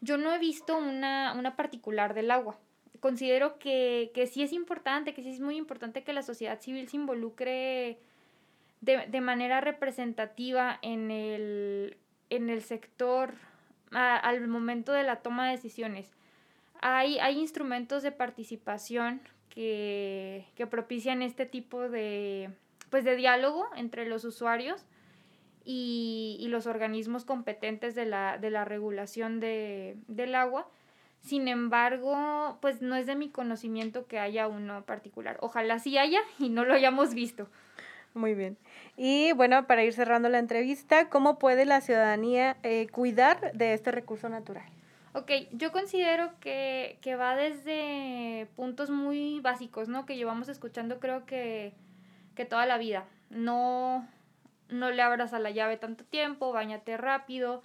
B: Yo no he visto una, una particular del agua considero que, que sí es importante, que sí es muy importante que la sociedad civil se involucre de, de manera representativa en el, en el sector a, al momento de la toma de decisiones. Hay, hay instrumentos de participación que, que propician este tipo de, pues de diálogo entre los usuarios y, y los organismos competentes de la, de la regulación de, del agua sin embargo, pues no es de mi conocimiento que haya uno particular. Ojalá sí haya y no lo hayamos visto.
A: Muy bien. Y bueno, para ir cerrando la entrevista, ¿cómo puede la ciudadanía eh, cuidar de este recurso natural?
B: Ok, yo considero que, que, va desde puntos muy básicos, ¿no? Que llevamos escuchando creo que, que toda la vida. No, no le abras a la llave tanto tiempo, bañate rápido,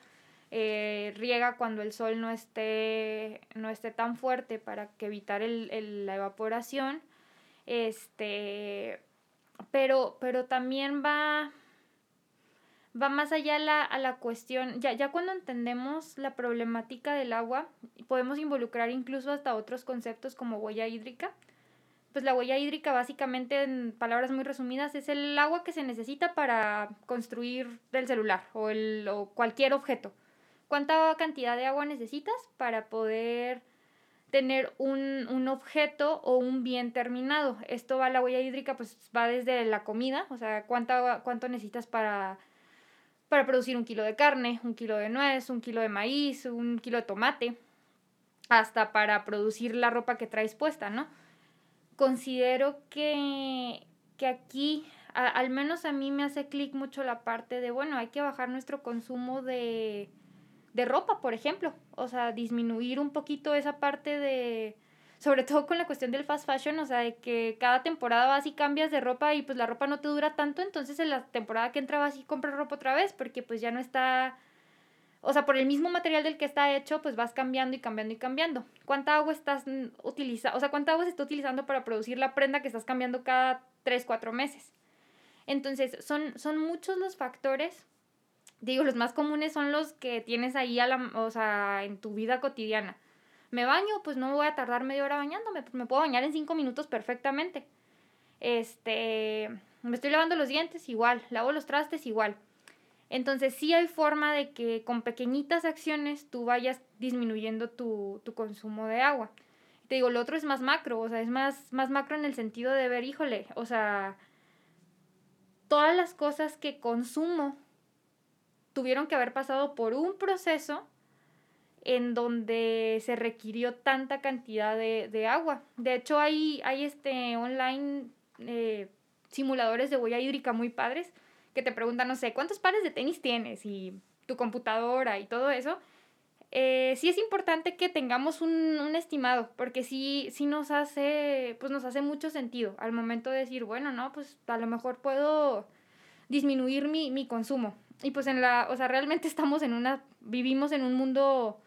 B: eh, riega cuando el sol no esté, no esté tan fuerte para que evitar el, el, la evaporación. Este, pero, pero también va, va más allá la, a la cuestión, ya, ya cuando entendemos la problemática del agua, podemos involucrar incluso hasta otros conceptos como huella hídrica. Pues la huella hídrica básicamente, en palabras muy resumidas, es el agua que se necesita para construir el celular o, el, o cualquier objeto cuánta cantidad de agua necesitas para poder tener un, un, objeto o un bien terminado. Esto va la huella hídrica, pues va desde la comida, o sea, cuánta, cuánto necesitas para, para producir un kilo de carne, un kilo de nuez, un kilo de maíz, un kilo de tomate, hasta para producir la ropa que traes puesta, ¿no? Considero que, que aquí, al menos a mí me hace clic mucho la parte de, bueno, hay que bajar nuestro consumo de de ropa, por ejemplo. O sea, disminuir un poquito esa parte de, sobre todo con la cuestión del fast fashion, o sea, de que cada temporada vas y cambias de ropa y pues la ropa no te dura tanto, entonces en la temporada que entra vas y compras ropa otra vez, porque pues ya no está, o sea, por el mismo material del que está hecho, pues vas cambiando y cambiando y cambiando. ¿Cuánta agua estás utilizando? O sea, ¿cuánta agua se está utilizando para producir la prenda que estás cambiando cada 3, 4 meses? Entonces, son, son muchos los factores digo, los más comunes son los que tienes ahí a la, o sea, en tu vida cotidiana. Me baño, pues no voy a tardar media hora bañándome, me puedo bañar en cinco minutos perfectamente. Este, me estoy lavando los dientes igual, lavo los trastes igual. Entonces sí hay forma de que con pequeñitas acciones tú vayas disminuyendo tu, tu consumo de agua. Te digo, lo otro es más macro, o sea, es más, más macro en el sentido de ver, híjole, o sea, todas las cosas que consumo tuvieron que haber pasado por un proceso en donde se requirió tanta cantidad de, de agua. De hecho, hay, hay este online eh, simuladores de huella hídrica muy padres que te preguntan, no sé, ¿cuántos pares de tenis tienes? Y tu computadora y todo eso. Eh, sí es importante que tengamos un, un, estimado, porque sí, sí nos hace, pues nos hace mucho sentido al momento de decir, bueno, no, pues a lo mejor puedo disminuir mi, mi consumo. Y pues en la, o sea, realmente estamos en una, vivimos en un mundo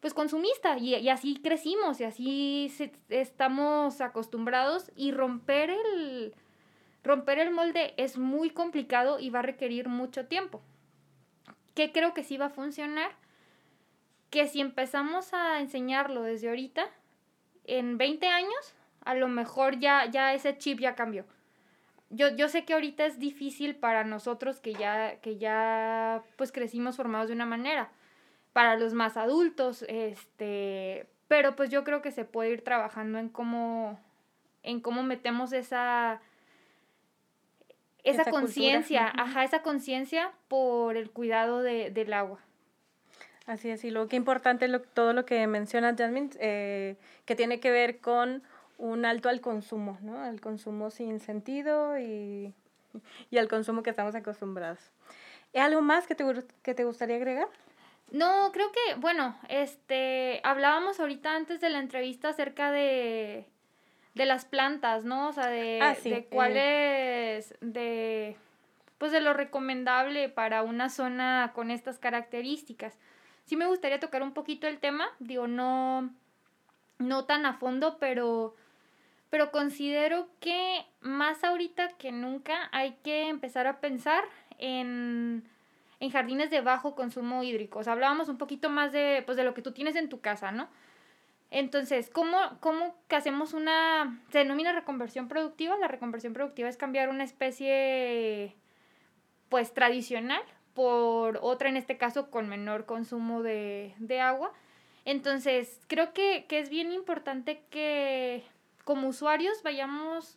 B: pues consumista y, y así crecimos y así estamos acostumbrados y romper el, romper el molde es muy complicado y va a requerir mucho tiempo. ¿Qué creo que sí va a funcionar? Que si empezamos a enseñarlo desde ahorita, en 20 años, a lo mejor ya, ya ese chip ya cambió. Yo, yo sé que ahorita es difícil para nosotros que ya, que ya pues crecimos formados de una manera para los más adultos, este, pero pues yo creo que se puede ir trabajando en cómo, en cómo metemos esa, esa conciencia, ajá, esa conciencia por el cuidado de, del agua.
A: Así es, y lo que importante lo, todo lo que menciona Jasmine, eh, que tiene que ver con un alto al consumo, ¿no? Al consumo sin sentido y, y al consumo que estamos acostumbrados. ¿Algo más que te, que te gustaría agregar?
B: No, creo que, bueno, este, hablábamos ahorita antes de la entrevista acerca de, de las plantas, ¿no? O sea, de, ah, de cuál es, de, pues de lo recomendable para una zona con estas características. Sí me gustaría tocar un poquito el tema, digo, no, no tan a fondo, pero, pero considero que más ahorita que nunca hay que empezar a pensar en en jardines de bajo consumo hídrico. O sea, hablábamos un poquito más de, pues, de lo que tú tienes en tu casa, ¿no? Entonces, ¿cómo, ¿cómo que hacemos una... se denomina reconversión productiva? La reconversión productiva es cambiar una especie, pues, tradicional por otra, en este caso, con menor consumo de, de agua. Entonces, creo que, que es bien importante que como usuarios vayamos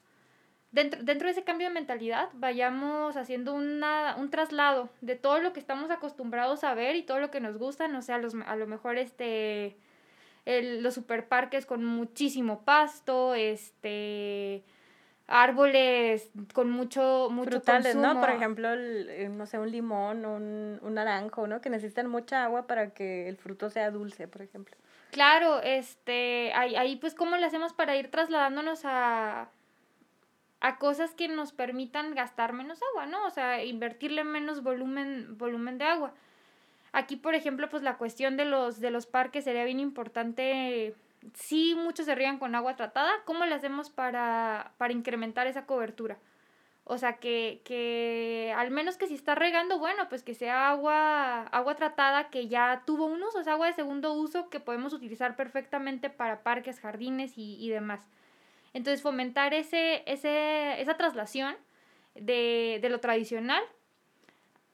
B: dentro, dentro de ese cambio de mentalidad vayamos haciendo una, un traslado de todo lo que estamos acostumbrados a ver y todo lo que nos gusta, no sé, a, los, a lo mejor este, el, los superparques con muchísimo pasto, este árboles con mucho mucho
A: Frutales, ¿no? Por ejemplo, eh, no sé, un limón, un, un naranjo, ¿no? Que necesitan mucha agua para que el fruto sea dulce, por ejemplo.
B: Claro, este, ahí, ahí pues cómo le hacemos para ir trasladándonos a, a cosas que nos permitan gastar menos agua, ¿no? O sea, invertirle menos volumen, volumen de agua. Aquí, por ejemplo, pues la cuestión de los, de los parques sería bien importante. Sí, muchos se rían con agua tratada. ¿Cómo le hacemos para, para incrementar esa cobertura? O sea, que, que al menos que si está regando, bueno, pues que sea agua, agua tratada que ya tuvo un uso, o sea, agua de segundo uso que podemos utilizar perfectamente para parques, jardines y, y demás. Entonces, fomentar ese, ese, esa traslación de, de lo tradicional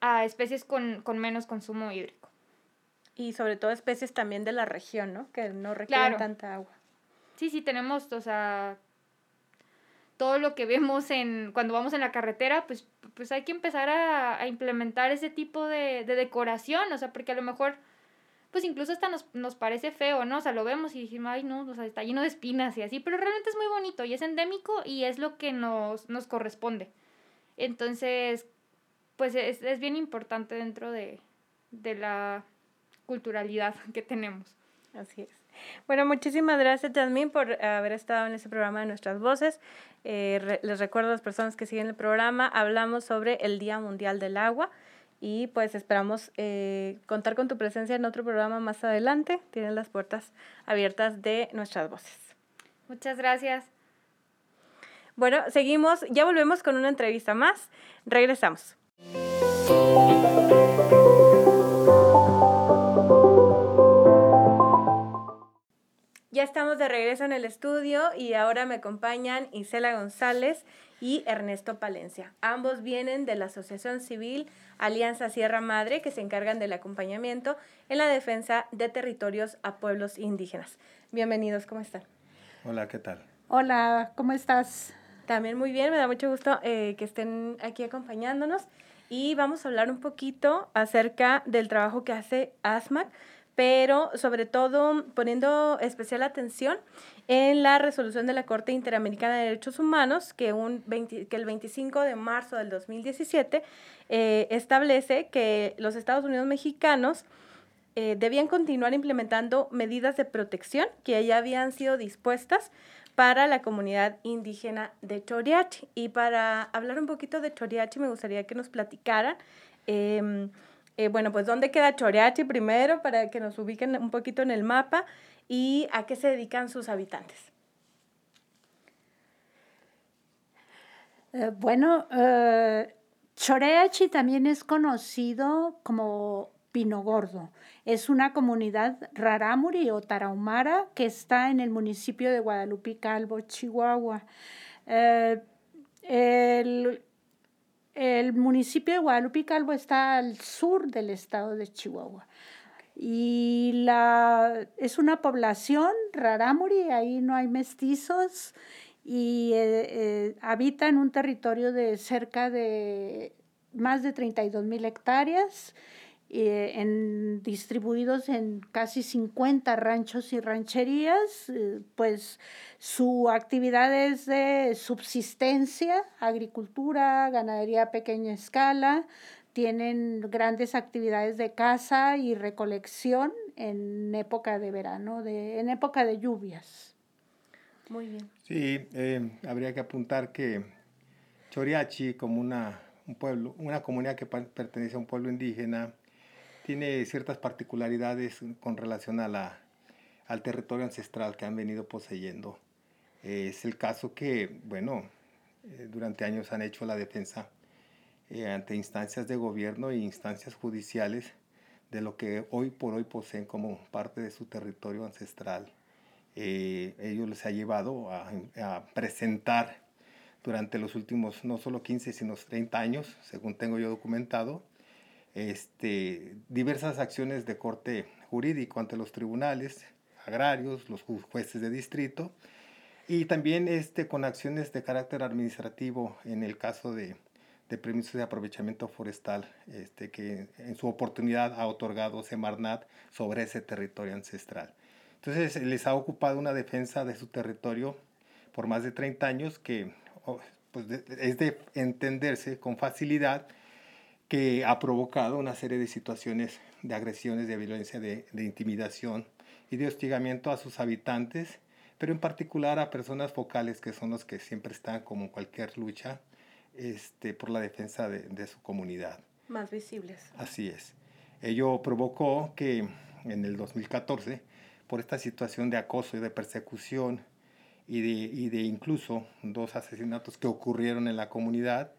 B: a especies con, con, menos consumo hídrico.
A: Y sobre todo especies también de la región, ¿no? Que no requieren tanta agua.
B: Sí, sí, tenemos, o sea, todo lo que vemos en cuando vamos en la carretera, pues, pues hay que empezar a, a implementar ese tipo de, de, decoración, o sea, porque a lo mejor pues incluso hasta nos, nos parece feo, ¿no? O sea, lo vemos y dijimos, ay, no, o sea, está lleno de espinas y así, pero realmente es muy bonito y es endémico y es lo que nos, nos corresponde. Entonces, pues es, es bien importante dentro de, de la culturalidad que tenemos.
A: Así es. Bueno, muchísimas gracias, Jasmine, por haber estado en este programa de Nuestras Voces. Eh, les recuerdo a las personas que siguen el programa, hablamos sobre el Día Mundial del Agua y pues esperamos eh, contar con tu presencia en otro programa más adelante. Tienes las puertas abiertas de nuestras voces.
B: Muchas gracias.
A: Bueno, seguimos, ya volvemos con una entrevista más. Regresamos. Ya estamos de regreso en el estudio y ahora me acompañan Isela González y Ernesto Palencia. Ambos vienen de la Asociación Civil Alianza Sierra Madre, que se encargan del acompañamiento en la defensa de territorios a pueblos indígenas. Bienvenidos, ¿cómo están?
C: Hola, ¿qué tal?
D: Hola, ¿cómo estás?
A: También muy bien, me da mucho gusto eh, que estén aquí acompañándonos. Y vamos a hablar un poquito acerca del trabajo que hace ASMAC pero sobre todo poniendo especial atención en la resolución de la Corte Interamericana de Derechos Humanos, que, un que el 25 de marzo del 2017 eh, establece que los Estados Unidos mexicanos eh, debían continuar implementando medidas de protección que ya habían sido dispuestas para la comunidad indígena de Choriachi. Y para hablar un poquito de Choriachi, me gustaría que nos platicaran, em, eh, bueno, pues dónde queda Choriachi primero, para que nos ubiquen un poquito en el mapa y a qué se dedican sus habitantes.
D: Eh, bueno, eh, Choreachi también es conocido como Pino Gordo. Es una comunidad rarámuri o tarahumara que está en el municipio de Guadalupe Calvo, Chihuahua. Eh, el, el, municipio de Guadalupe Calvo está al sur del estado de Chihuahua. Y la, es una población rarámuri, ahí no hay mestizos y eh, eh, habita en un territorio de cerca de más de 32 mil hectáreas eh, en, distribuidos en casi 50 ranchos y rancherías, eh, pues su actividad es de subsistencia, agricultura, ganadería a pequeña escala, tienen grandes actividades de caza y recolección en época de verano, de, en época de lluvias.
A: Muy bien.
C: Sí, eh, habría que apuntar que Choriachi, como una, un pueblo, una comunidad que pertenece a un pueblo indígena, tiene ciertas particularidades con relación a la, al territorio ancestral que han venido poseyendo. es el caso que, bueno, eh, durante años han hecho la defensa eh, ante instancias de gobierno e instancias judiciales de lo que hoy por hoy poseen como parte de su territorio ancestral. Eh, ellos les ha llevado a, a, presentar durante los últimos no solo 15, sino 30 años, según tengo yo documentado, este, diversas acciones de corte jurídico ante los tribunales agrarios, los jueces de distrito, y también este, con acciones de carácter administrativo en el caso de, de permisos de aprovechamiento forestal este, que en su oportunidad ha otorgado Semarnat sobre ese territorio ancestral. Entonces les ha ocupado una defensa de su territorio por más de 30 años que oh, pues es de entenderse con facilidad que ha provocado una serie de situaciones de agresiones, de violencia, de, intimidación y de hostigamiento a sus habitantes, pero en particular a personas focales que son los que siempre están, como en cualquier lucha, este, por la defensa de, su comunidad.
A: Más visibles.
C: Así es. Ello provocó que en el 2014, por esta situación de acoso y de persecución y de, y de incluso dos asesinatos que ocurrieron en la comunidad,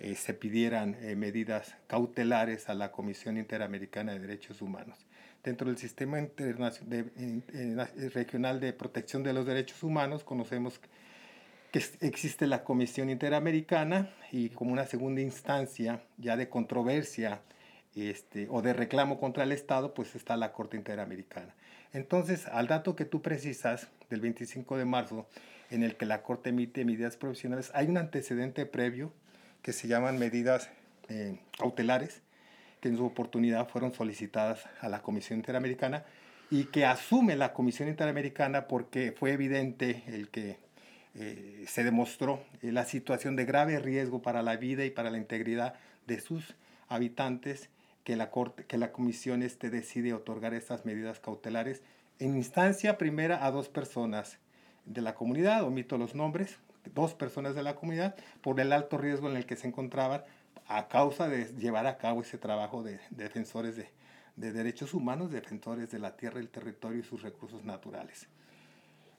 C: eh, se pidieran eh, medidas cautelares a la Comisión Interamericana de Derechos Humanos. Dentro del sistema regional de protección de los derechos humanos conocemos que existe la Comisión Interamericana y como una segunda instancia ya de controversia este, o de reclamo contra el Estado, pues está la Corte Interamericana. Entonces, al dato que tú precisas del 25 de marzo, en el que la Corte emite medidas profesionales, hay un antecedente previo que se llaman medidas eh, cautelares, que en su oportunidad fueron solicitadas a la Comisión Interamericana y que asume la Comisión Interamericana porque fue evidente el que eh, se demostró eh, la situación de grave riesgo para la vida y para la integridad de sus habitantes que la, corte, que la Comisión este decide otorgar estas medidas cautelares en instancia primera a dos personas de la comunidad, omito los nombres, dos personas de la comunidad por el alto riesgo en el que se encontraban a causa de llevar a cabo ese trabajo de, defensores de, derechos humanos, defensores de la tierra, el territorio y sus recursos naturales.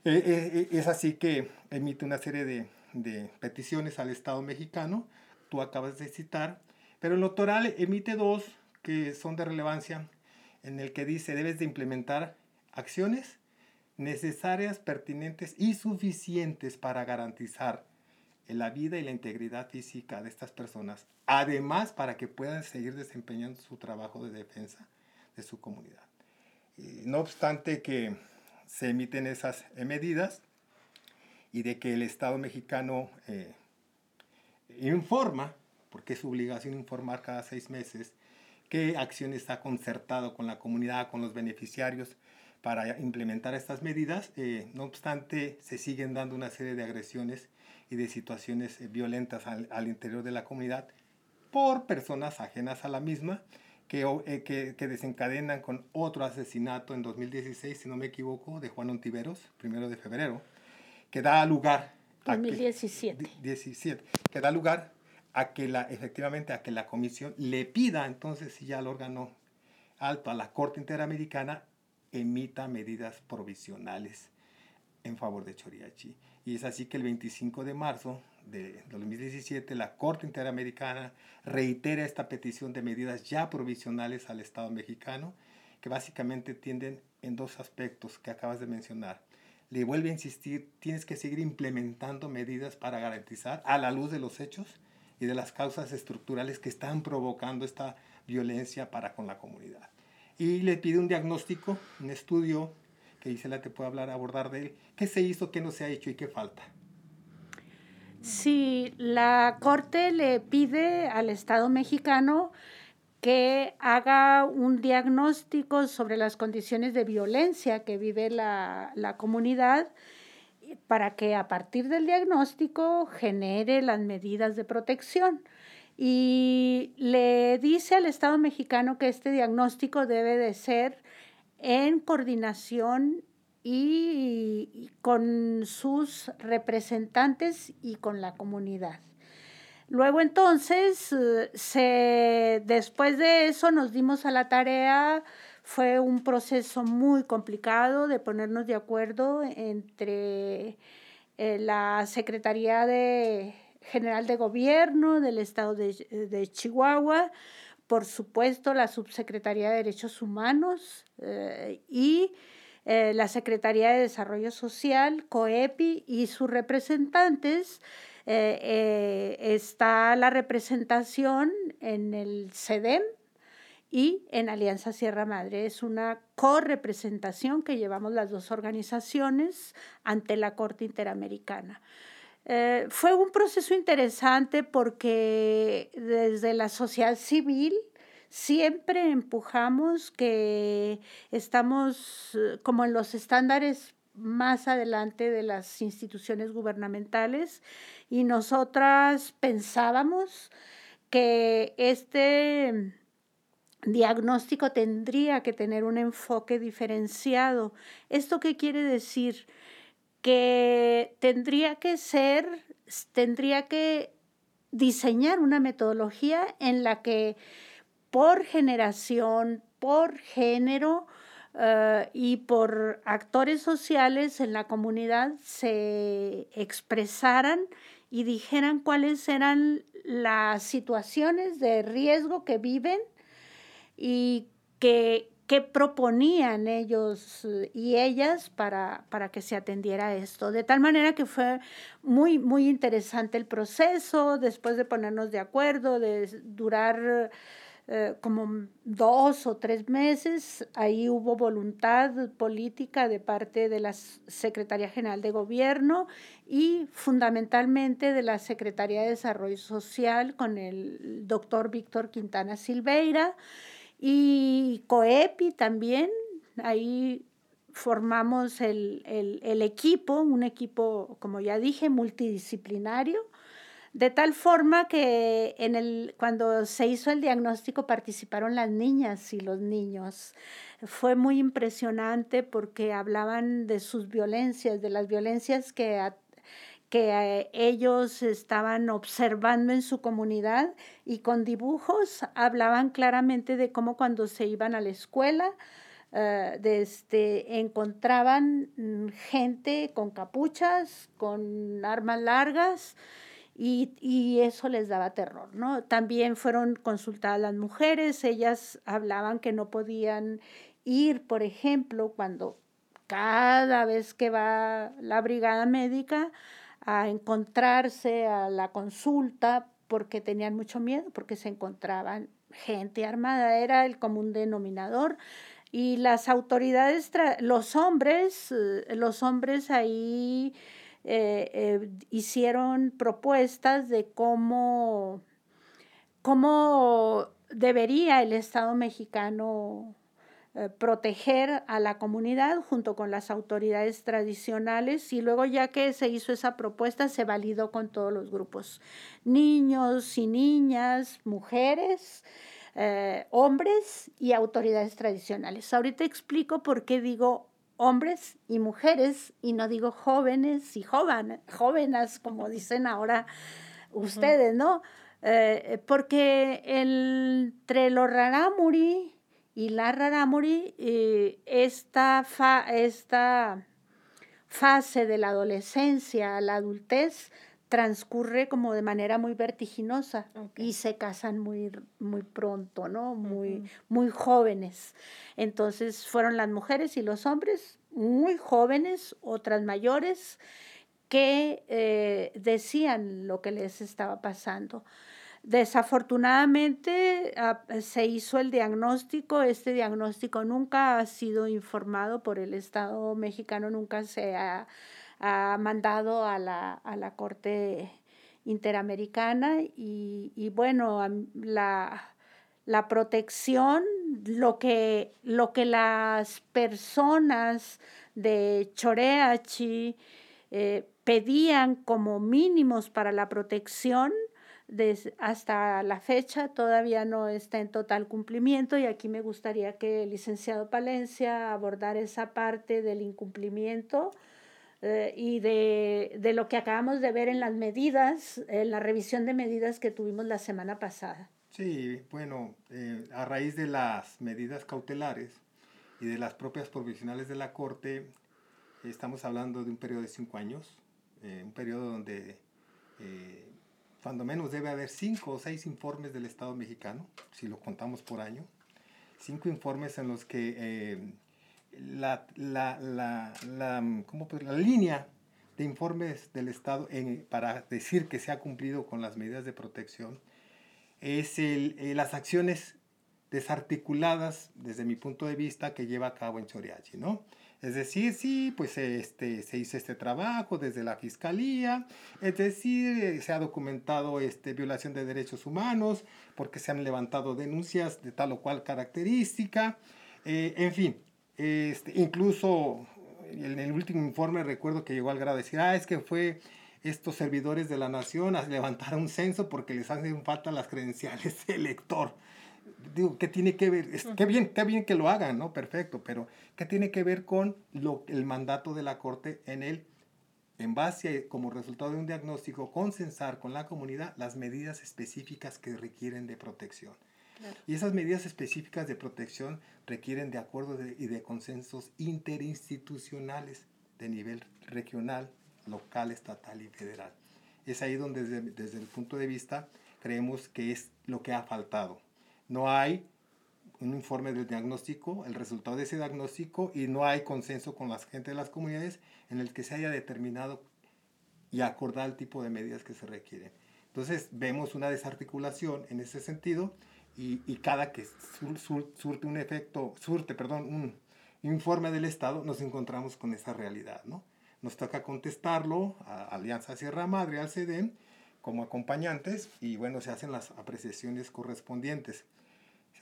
C: Eh, eh, eh, es así que emite una serie de, de, peticiones al Estado mexicano, tú acabas de citar, pero el Lotoral emite dos que son de relevancia, en el que dice debes de implementar acciones necesarias, pertinentes y suficientes para garantizar la vida y la integridad física de estas personas, además para que puedan seguir desempeñando su trabajo de defensa de su comunidad. no obstante que se emiten esas medidas y de que el Estado mexicano eh, informa, porque es su obligación informar cada seis meses, qué acciones ha concertado con la comunidad, con los beneficiarios para implementar estas medidas. Eh, no obstante, se siguen dando una serie de agresiones y de situaciones eh, violentas al, al, interior de la comunidad por personas ajenas a la misma que, eh, que, que, desencadenan con otro asesinato en 2016, si no me equivoco, de Juan Ontiveros, primero de febrero, que da lugar...
D: 2017.
C: A que, 17, que da lugar a que la, efectivamente a que la comisión le pida entonces si ya el órgano alto a la Corte Interamericana emita medidas provisionales en favor de Choriachi. Y es así que el 25 de marzo de 2017 la Corte Interamericana reitera esta petición de medidas ya provisionales al Estado mexicano que básicamente tienden en dos aspectos que acabas de mencionar. Le vuelve a insistir, tienes que seguir implementando medidas para garantizar a la luz de los hechos y de las causas estructurales que están provocando esta violencia para con la comunidad. Y le pide un diagnóstico, un estudio que Isela te puede hablar, abordar de él. ¿Qué se hizo, qué no se ha hecho y qué falta?
D: Sí, la Corte le pide al Estado mexicano que haga un diagnóstico sobre las condiciones de violencia que vive la, la comunidad para que a partir del diagnóstico genere las medidas de protección. Y le dice al Estado mexicano que este diagnóstico debe de ser en coordinación y, con sus representantes y con la comunidad. Luego entonces, eh, se, después de eso nos dimos a la tarea fue un proceso muy complicado de ponernos de acuerdo entre eh, la Secretaría de, General de Gobierno del Estado de, Chihuahua, por supuesto la Subsecretaría de Derechos Humanos eh, y eh, la Secretaría de Desarrollo Social, COEPI y sus representantes. está la representación en el CEDEM, y en Alianza Sierra Madre. Es una co-representación que llevamos las dos organizaciones ante la Corte Interamericana. Eh, fue un proceso interesante porque desde la sociedad civil siempre empujamos que estamos eh, como en los estándares más adelante de las instituciones gubernamentales y nosotras pensábamos que este diagnóstico tendría que tener un enfoque diferenciado. ¿Esto qué quiere decir? Que tendría que ser, tendría que diseñar una metodología en la que por generación, por género eh, y por actores sociales en la comunidad se expresaran y dijeran cuáles eran las situaciones de riesgo que viven y que, proponían ellos y ellas para, para, que se atendiera esto. De tal manera que fue muy, muy interesante el proceso, después de ponernos de acuerdo, de durar eh, como dos o tres meses, ahí hubo voluntad política de parte de la Secretaría General de Gobierno y fundamentalmente de la Secretaría de Desarrollo Social con el doctor Víctor Quintana Silveira. Y COEPI también, ahí formamos el, equipo, un equipo, como ya dije, multidisciplinario, de tal forma que en el, cuando se hizo el diagnóstico participaron las niñas y los niños. Fue muy impresionante porque hablaban de sus violencias, de las violencias que que eh, ellos estaban observando en su comunidad y con dibujos hablaban claramente de cómo cuando se iban a la escuela uh, este, encontraban mm, gente con capuchas, con armas largas. Y, y, eso les daba terror, ¿no? También fueron consultadas las mujeres, ellas hablaban que no podían ir, por ejemplo, cuando cada vez que va la brigada médica, a encontrarse a la consulta porque tenían mucho miedo, porque se encontraban gente armada, era el común denominador. Y las autoridades, los hombres, eh, los hombres ahí eh, eh, hicieron propuestas de cómo, cómo debería el Estado mexicano eh, proteger a la comunidad junto con las autoridades tradicionales y luego ya que se hizo esa propuesta se validó con todos los grupos, niños y niñas, mujeres, eh, hombres y autoridades tradicionales. Ahorita explico por qué digo hombres y mujeres y no digo jóvenes y jóvenes como dicen ahora ustedes, ¿no? Eh, porque entre los rarámuri y la rarámuri, eh, esta, esta fase de la adolescencia a la adultez transcurre como de manera muy vertiginosa y se casan muy, muy pronto, ¿no? Muy, muy jóvenes. Entonces fueron las mujeres y los hombres muy jóvenes, otras mayores, que eh, decían lo que les estaba pasando. Desafortunadamente ah, se hizo el diagnóstico, este diagnóstico nunca ha sido informado por el Estado mexicano, nunca se ha, mandado a la, Corte Interamericana. Y, bueno, la, protección, lo que, lo que las personas de Choreachi eh, pedían como mínimos para la protección, hasta la fecha todavía no está en total cumplimiento y aquí me gustaría que el licenciado Palencia abordara esa parte del incumplimiento eh, y de, de, lo que acabamos de ver en las medidas, en la revisión de medidas que tuvimos la semana pasada.
C: Sí, bueno, eh, a raíz de las medidas cautelares y de las propias provisionales de la Corte, estamos hablando de un periodo de cinco años, eh, un periodo donde cuando menos debe haber cinco o seis informes del Estado mexicano, si lo contamos por año, cinco informes en los que eh, la, la, la, la, la, línea de informes del Estado en, para decir que se ha cumplido con las medidas de protección es el, eh, las acciones desarticuladas desde mi punto de vista que lleva a cabo en Choriachi, ¿no? Es decir, sí, pues este, se hizo este trabajo desde la Fiscalía, es decir, se ha documentado este, violación de derechos humanos porque se han levantado denuncias de tal o cual característica, eh, en fin, este, incluso en el último informe recuerdo que llegó al grado de decir, ah, es que fue estos servidores de la nación a levantar un censo porque les hacen falta las credenciales de elector digo, ¿qué tiene que ver? Es, qué, bien, qué bien que lo hagan, ¿no? Perfecto, pero ¿qué tiene que ver con lo, el mandato de la Corte en el, en base a, como resultado de un diagnóstico, consensar con la comunidad las medidas específicas que requieren de protección? Y esas medidas específicas de protección requieren de acuerdos y de consensos interinstitucionales de nivel regional, local, estatal y federal. Es ahí donde desde, desde el punto de vista creemos que es lo que ha faltado no hay un informe del diagnóstico, el resultado de ese diagnóstico y no hay consenso con la gente de las comunidades en el que se haya determinado y acordar el tipo de medidas que se requieren. Entonces vemos una desarticulación en ese sentido y, cada que surte un efecto, surte, perdón, un informe del Estado, nos encontramos con esa realidad, ¿no? Nos toca contestarlo a Alianza Sierra Madre, al CEDEN, como acompañantes y bueno, se hacen las apreciaciones correspondientes.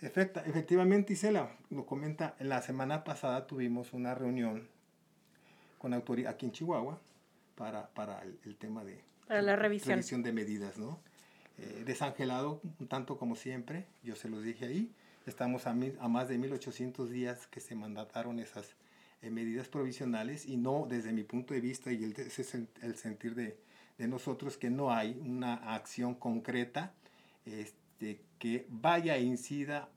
C: Efecta, efectivamente, Isela lo comenta, en la semana pasada tuvimos una reunión con autoridad aquí en Chihuahua para, para el, tema de
A: la revisión.
C: de medidas, ¿no? Eh, desangelado un tanto como siempre, yo se los dije ahí, estamos a, a más de 1800 días que se mandataron esas eh, medidas provisionales y no desde mi punto de vista y el, ese es el sentir de, de nosotros que no hay una acción concreta este, que vaya, e incida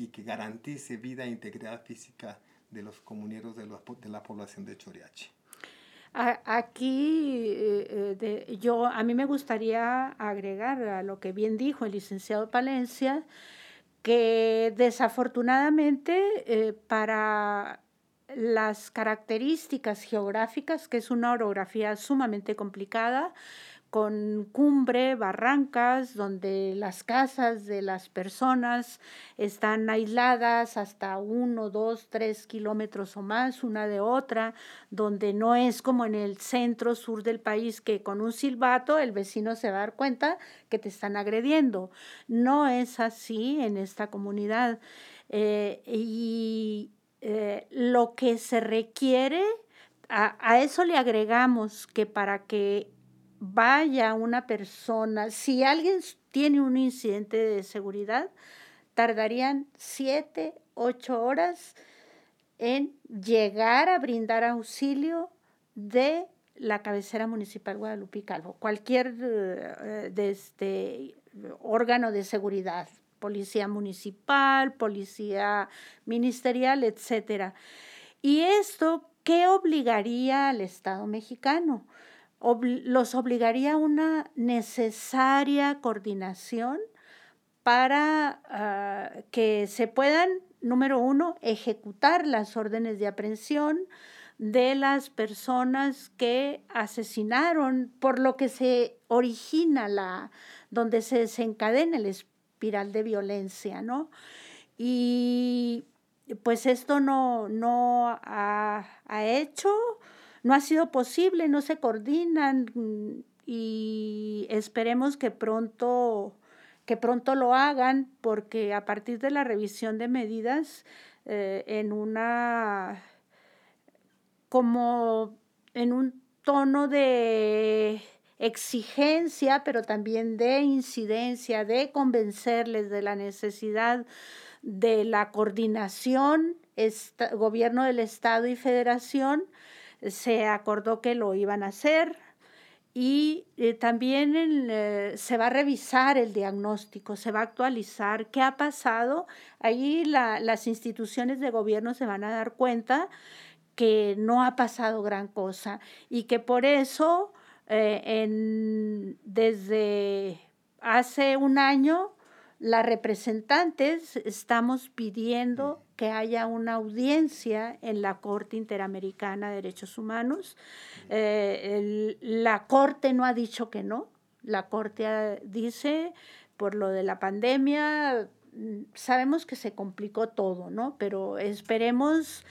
C: y que garantice vida e integridad física de los comuneros de, de la población de Choriachi.
D: Aquí eh, de, yo a mí me gustaría agregar a lo que bien dijo el licenciado Palencia que desafortunadamente eh, para las características geográficas, que es una orografía sumamente complicada, con cumbre, barrancas, donde las casas de las personas están aisladas hasta uno, dos, tres kilómetros o más una de otra, donde no es como en el centro sur del país que con un silbato el vecino se va a dar cuenta que te están agrediendo. No es así en esta comunidad. Eh, y eh, lo que se requiere, a eso le agregamos que para que vaya una persona, si alguien tiene un incidente de seguridad, tardarían siete, ocho horas en llegar a brindar auxilio de la cabecera municipal Guadalupe Calvo, cualquier eh, de este órgano de seguridad, policía municipal, policía ministerial, etcétera. ¿Y esto qué obligaría al Estado mexicano? Los obligaría a una necesaria coordinación para ah, que se puedan, número uno, ejecutar las órdenes de aprehensión de las personas que asesinaron, por lo que se origina la, donde se desencadena el espiral de violencia, ¿no? Y pues esto no, no ha, ha hecho no ha sido posible, no se coordinan mm, y esperemos que pronto que pronto lo hagan porque a partir de la revisión de medidas eh, en una como en un tono de exigencia, pero también de incidencia, de convencerles de la necesidad de la coordinación, gobierno del Estado y federación, se acordó que lo iban a hacer y eh, también eh, se va a revisar el diagnóstico, se va a actualizar qué ha pasado. Ahí las instituciones de gobierno se van a dar cuenta que no ha pasado gran cosa y que por eso eh, desde hace un año las representantes estamos pidiendo que haya una audiencia en la Corte Interamericana de Derechos Humanos. Eh, la Corte no ha dicho que no. La Corte dice, por lo de la pandemia, mm, sabemos que se complicó todo, ¿no? Pero esperemos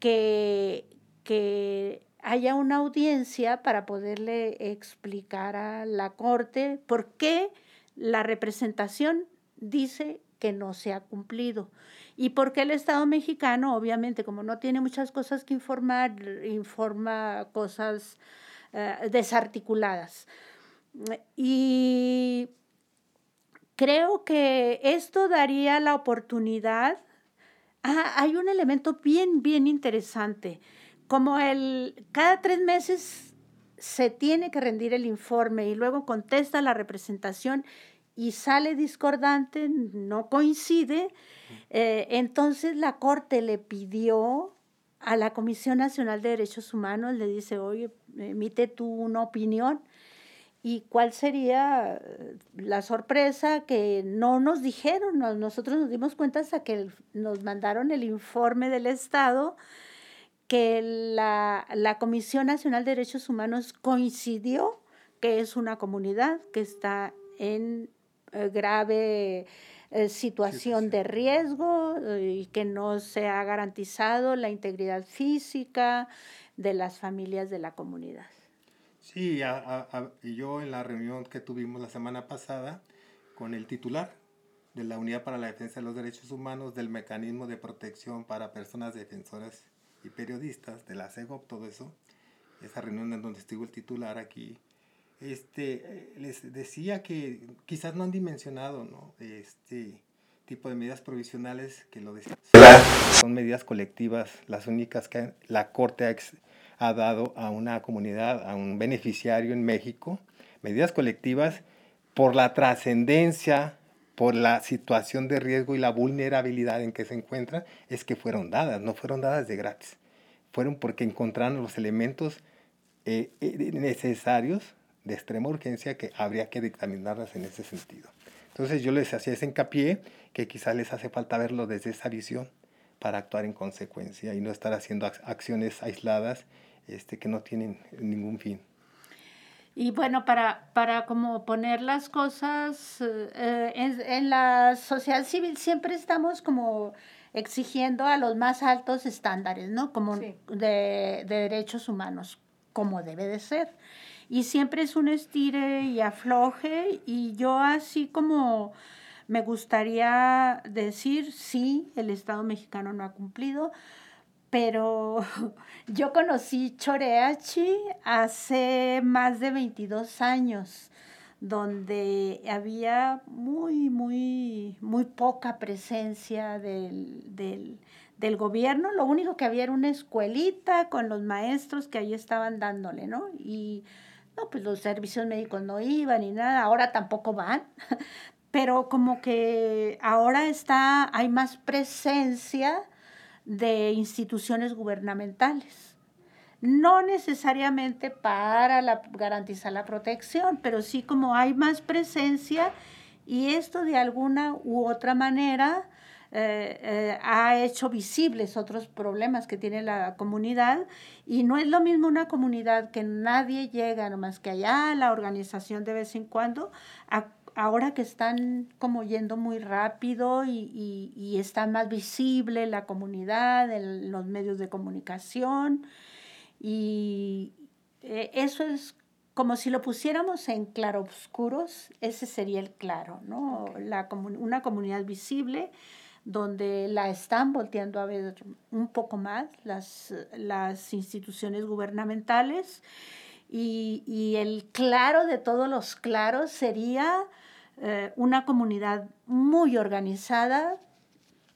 D: que, que haya una audiencia para poderle explicar a la Corte por qué la representación dice que no se ha cumplido. ¿Y por qué el Estado mexicano, obviamente, como no tiene muchas cosas que informar, informa cosas eh, desarticuladas? Y creo que esto daría la oportunidad. Ah, hay un elemento bien, bien interesante. Como el, cada tres meses se tiene que rendir el informe y luego contesta la representación y sale discordante, no coincide, eh, entonces la Corte le pidió a la Comisión Nacional de Derechos Humanos, le dice, oye, emite tú una opinión. ¿Y cuál sería eh, la sorpresa? Que no nos dijeron, nosotros nos dimos cuenta hasta que nos mandaron el informe del Estado, que la, la Comisión Nacional de Derechos Humanos coincidió que es una comunidad que está en grave eh, situación de riesgo eh, y que no se ha garantizado la integridad física de las familias de la comunidad.
C: Sí, y yo en la reunión que tuvimos la semana pasada con el titular de la Unidad para la Defensa de los Derechos Humanos, del Mecanismo de Protección para Personas Defensoras y Periodistas, de la CEGOP, todo eso, esa reunión en donde estuvo el titular aquí, este, les decía que quizás no han dimensionado ¿no? este tipo de medidas provisionales que lo decía. Son medidas colectivas, las únicas que la Corte ha, dado a una comunidad, a un beneficiario en México, medidas colectivas por la trascendencia, por la situación de riesgo y la vulnerabilidad en que se encuentran, es que fueron dadas, no fueron dadas de gratis, fueron porque encontraron los elementos eh, eh, necesarios de extrema urgencia que habría que dictaminarlas en ese sentido. Entonces yo les hacía ese hincapié que quizás les hace falta verlo desde esa visión para actuar en consecuencia y no estar haciendo acciones aisladas este, que no tienen ningún fin.
D: Y bueno, para, para como poner las cosas eh, en, en, la sociedad civil siempre estamos como exigiendo a los más altos estándares, ¿no? Como de, de, derechos humanos, como debe de ser. Y siempre es un estire y afloje y yo así como me gustaría decir, sí, el Estado mexicano no ha cumplido, pero yo conocí Choreachi hace más de 22 años, donde había muy, muy, muy poca presencia del, del, del, gobierno. Lo único que había era una escuelita con los maestros que ahí estaban dándole, ¿no? Y no, pues los servicios médicos no iban ni nada, ahora tampoco van, pero como que ahora está, hay más presencia de instituciones gubernamentales. No necesariamente para la, garantizar la protección, pero sí como hay más presencia y esto de alguna u otra manera eh, eh, ha hecho visibles otros problemas que tiene la comunidad. Y no es lo mismo una comunidad que nadie llega, nomás que allá la organización de vez en cuando, a ahora que están como yendo muy rápido y, y, está más visible la comunidad, en los medios de comunicación, y eh, eso es como si lo pusiéramos en claroscuros, ese sería el claro, ¿no? La una comunidad visible donde la están volteando a ver un poco más las, las instituciones gubernamentales. Y, y, el claro de todos los claros sería eh, una comunidad muy organizada,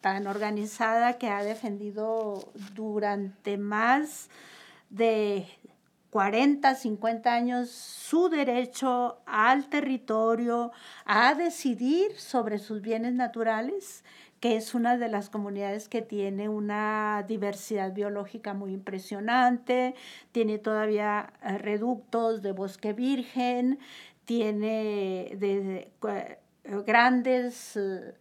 D: tan organizada que ha defendido durante más de 40, 50 años su derecho al territorio, a decidir sobre sus bienes naturales, que es una de las comunidades que tiene una diversidad biológica muy impresionante, tiene todavía eh, reductos de bosque virgen, tiene de, grandes eh,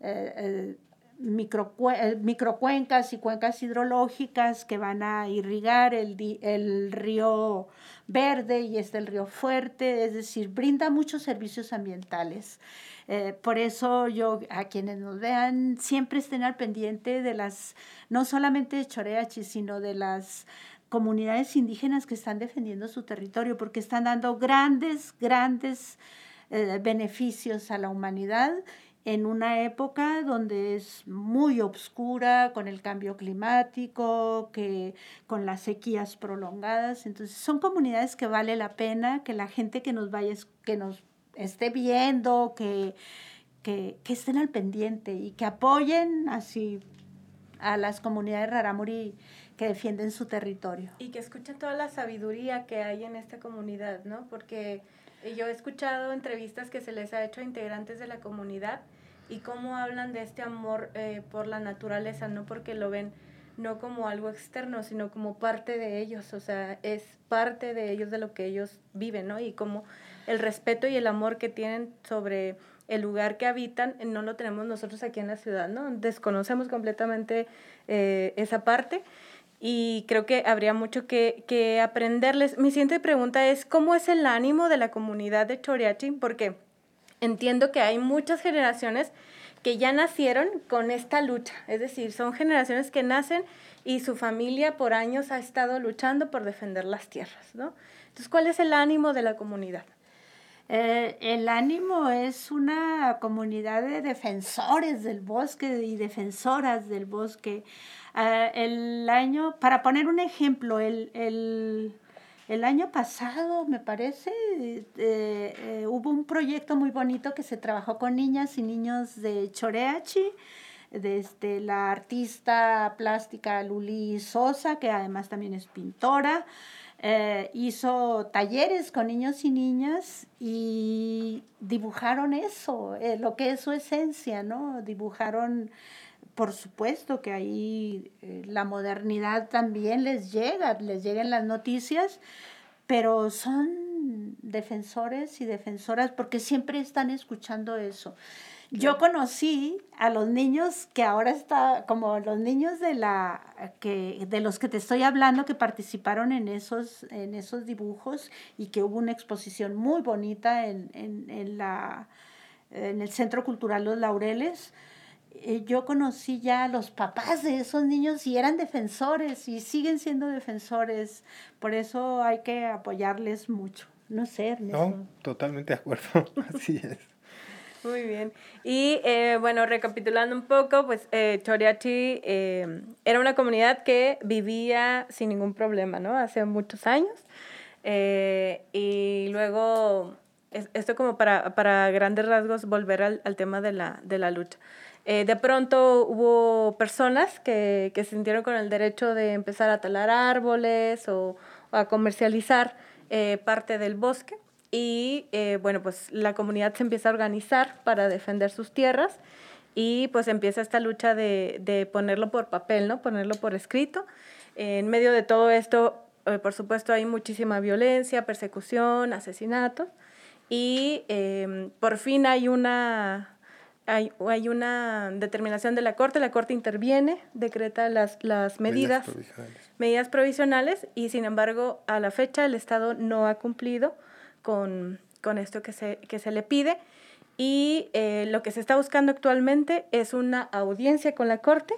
D: eh, microcuencas y cuencas hidrológicas que van a irrigar el, el río Verde y este el río Fuerte, es decir, brinda muchos servicios ambientales. Eh, por eso yo, a quienes nos vean, siempre estén al pendiente de las, no solamente de Choreachi, sino de las comunidades indígenas que están defendiendo su territorio, porque están dando grandes, grandes eh, beneficios a la humanidad en una época donde es muy obscura con el cambio climático, que, con las sequías prolongadas. Entonces son comunidades que vale la pena que la gente que nos vaya, que nos esté viendo, que, que, que estén al pendiente y que apoyen así a las comunidades Raramuri que defienden su territorio.
A: Y que escuchen toda la sabiduría que hay en esta comunidad, ¿no? Porque yo he escuchado entrevistas que se les ha hecho a integrantes de la comunidad y cómo hablan de este amor eh, por la naturaleza, no porque lo ven no como algo externo, sino como parte de ellos, o sea, es parte de ellos, de lo que ellos viven, ¿no? Y como el respeto y el amor que tienen sobre el lugar que habitan, no lo tenemos nosotros aquí en la ciudad, ¿no? Desconocemos completamente eh, esa parte y creo que habría mucho que, que, aprenderles. Mi siguiente pregunta es, ¿cómo es el ánimo de la comunidad de Choriachi? Porque entiendo que hay muchas generaciones que ya nacieron con esta lucha, es decir, son generaciones que nacen y su familia por años ha estado luchando por defender las tierras, ¿no? Entonces, ¿cuál es el ánimo de la comunidad?
D: Eh, el ánimo es una comunidad de defensores del bosque y defensoras del bosque. Ah, el año, para poner un ejemplo, el, el, el año pasado, me parece, eh, eh, hubo un proyecto muy bonito que se trabajó con niñas y niños de Choreachi, desde este, la artista plástica Luli Sosa, que además también es pintora. Eh, hizo talleres con niños y niñas y dibujaron eso, lo que es su esencia, ¿no? Dibujaron por supuesto que ahí eh, la modernidad también les llega, les llegan las noticias, pero son defensores y defensoras porque siempre están escuchando eso. Yo conocí a los niños que ahora está, como los niños de la que, de los que te estoy hablando, que participaron en esos, en esos dibujos y que hubo una exposición muy bonita en, en, en la, en el Centro Cultural Los Laureles. Eh, yo conocí ya a los papás de esos niños y eran defensores y siguen siendo defensores. Por eso hay que apoyarles mucho. No sé, Ernesto.
C: No, totalmente de acuerdo. Así es.
A: Muy bien. Y eh, bueno, recapitulando un poco, pues eh, Choriachi eh, era una comunidad que vivía sin ningún problema, ¿no? Hace muchos años. Eh, y luego, es- esto como para, para grandes rasgos, volver al, al tema de la, de la lucha. De pronto hubo personas que, que se sintieron con el derecho de empezar a talar árboles o, o a comercializar eh, parte del bosque. Y eh, bueno, pues la comunidad se empieza a organizar para defender sus tierras y pues empieza esta lucha de, de ponerlo por papel, ¿no? Ponerlo por escrito. En medio de todo esto, eh, por supuesto, hay muchísima violencia, persecución, asesinatos y eh, por fin hay una, hay, hay una determinación de la Corte, la Corte interviene, decreta las, las medidas,
C: provisionales.
A: medidas provisionales y sin embargo a la fecha el Estado no ha cumplido con, con esto que se, que se le pide y eh, lo que se está buscando actualmente es una audiencia con la Corte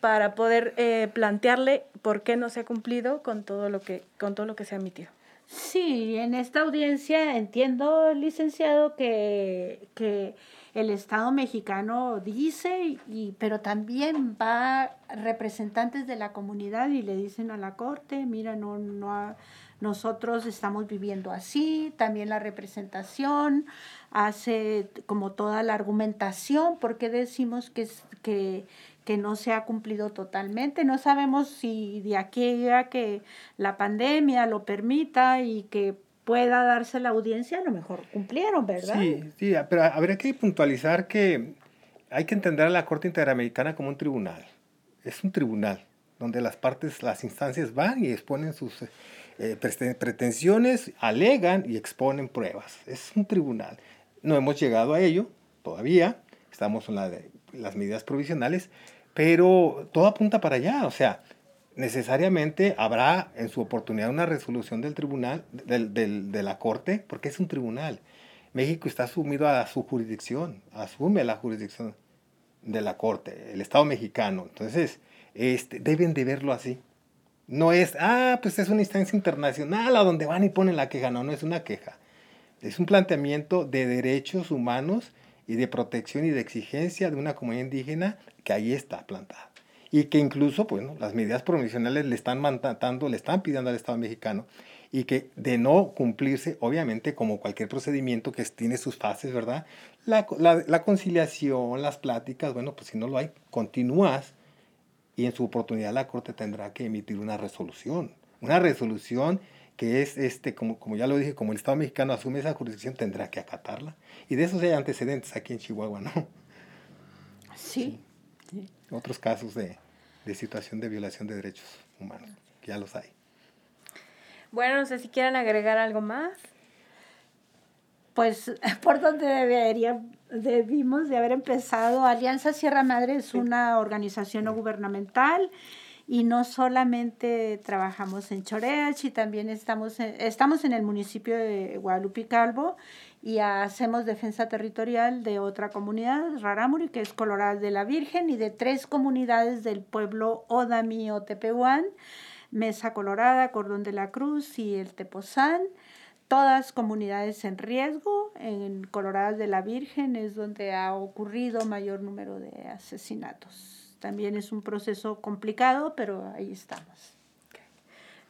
A: para poder eh, plantearle por qué no se ha cumplido con todo lo que, con todo lo que se ha emitido.
D: Sí, en esta audiencia entiendo, licenciado, que, que el Estado mexicano dice, y, pero también va representantes de la comunidad y le dicen a la Corte, mira, no, no ha- nosotros estamos viviendo así, también la representación hace como toda la argumentación, porque decimos que, que, que no se ha cumplido totalmente. No sabemos si de aquí a que la pandemia lo permita y que pueda darse la audiencia, a lo mejor cumplieron, ¿verdad?
C: Sí, sí, pero habría que puntualizar que hay que entender a la Corte Interamericana como un tribunal. Es un tribunal donde las partes, las instancias van y exponen sus eh, pretensiones, alegan y exponen pruebas. Es un tribunal. No hemos llegado a ello todavía, estamos en las medidas provisionales, pero todo apunta para allá. O sea, necesariamente habrá en su oportunidad una resolución del tribunal, del- de la corte, porque es un tribunal. México está sumido a su jurisdicción, asume la jurisdicción de la corte, el Estado mexicano. Entonces, este, deben de verlo así. No es, ah, pues es una instancia internacional a donde van y ponen la queja. No, no es una queja. Es un planteamiento de derechos humanos y de protección y de exigencia de una comunidad indígena que ahí está plantada. Y que incluso, bueno, las medidas provisionales le están mandatando, le están pidiendo al Estado mexicano y que de no cumplirse, obviamente, como cualquier procedimiento que tiene sus fases, ¿verdad? La, la- la conciliación, las pláticas, bueno, pues si no lo hay, continúas y en su oportunidad la Corte tendrá que emitir una resolución. Una resolución que es, este, como, como ya lo dije, como el Estado mexicano asume esa jurisdicción, tendrá que acatarla. Y de eso hay antecedentes aquí en Chihuahua, ¿no?
D: Sí.
C: Otros casos de, de situación de violación de derechos humanos, que ya los hay.
A: Bueno, no sé si quieren agregar algo más.
D: Pues por donde debería, debimos de haber empezado. Alianza Sierra Madre es una organización no gubernamental y no solamente trabajamos en Choreach y también estamos en, estamos en el municipio de Guadalupe Calvo y hacemos defensa territorial de otra comunidad, Rarámuri, que es Colorado de la Virgen, y de tres comunidades del pueblo Odami o Tepehuán, Mesa Colorada, Cordón de la Cruz y el Tepozán todas comunidades en riesgo. En Colorado de la Virgen es donde ha ocurrido mayor número de asesinatos. También es un proceso complicado, pero ahí estamos.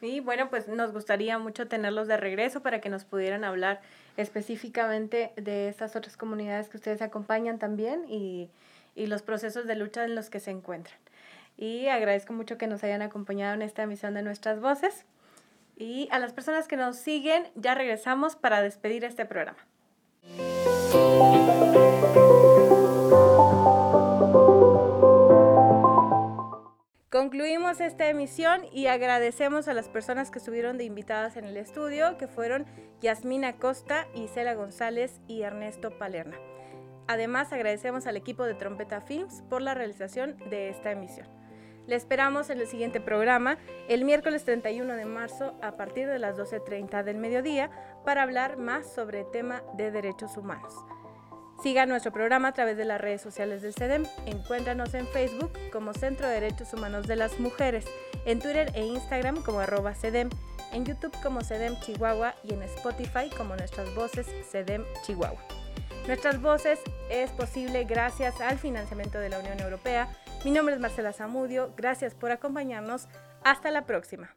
A: Y bueno, pues nos gustaría mucho tenerlos de regreso para que nos pudieran hablar específicamente de estas otras comunidades que ustedes acompañan también y, y los procesos de lucha en los que se encuentran. Y agradezco mucho que nos hayan acompañado en esta emisión de Nuestras Voces. Y a las personas que nos siguen, ya regresamos para despedir este programa. Concluimos esta emisión y agradecemos a las personas que estuvieron de invitadas en el estudio, que fueron Yasmina Costa, Isela González y Ernesto Palerna. Además, agradecemos al equipo de Trompeta Films por la realización de esta emisión. Le esperamos en el siguiente programa, el miércoles 31 de marzo, a partir de las 12.30 del mediodía, para hablar más sobre el tema de derechos humanos. Siga nuestro programa a través de las redes sociales del CEDEM. Encuéntranos en Facebook como Centro de Derechos Humanos de las Mujeres, en Twitter e Instagram como arroba CEDEM, en YouTube como CEDEM Chihuahua y en Spotify como Nuestras Voces CEDEM Chihuahua. Nuestras Voces es posible gracias al financiamiento de la Unión Europea. Mi nombre es Marcela Zamudio. Gracias por acompañarnos. Hasta la próxima.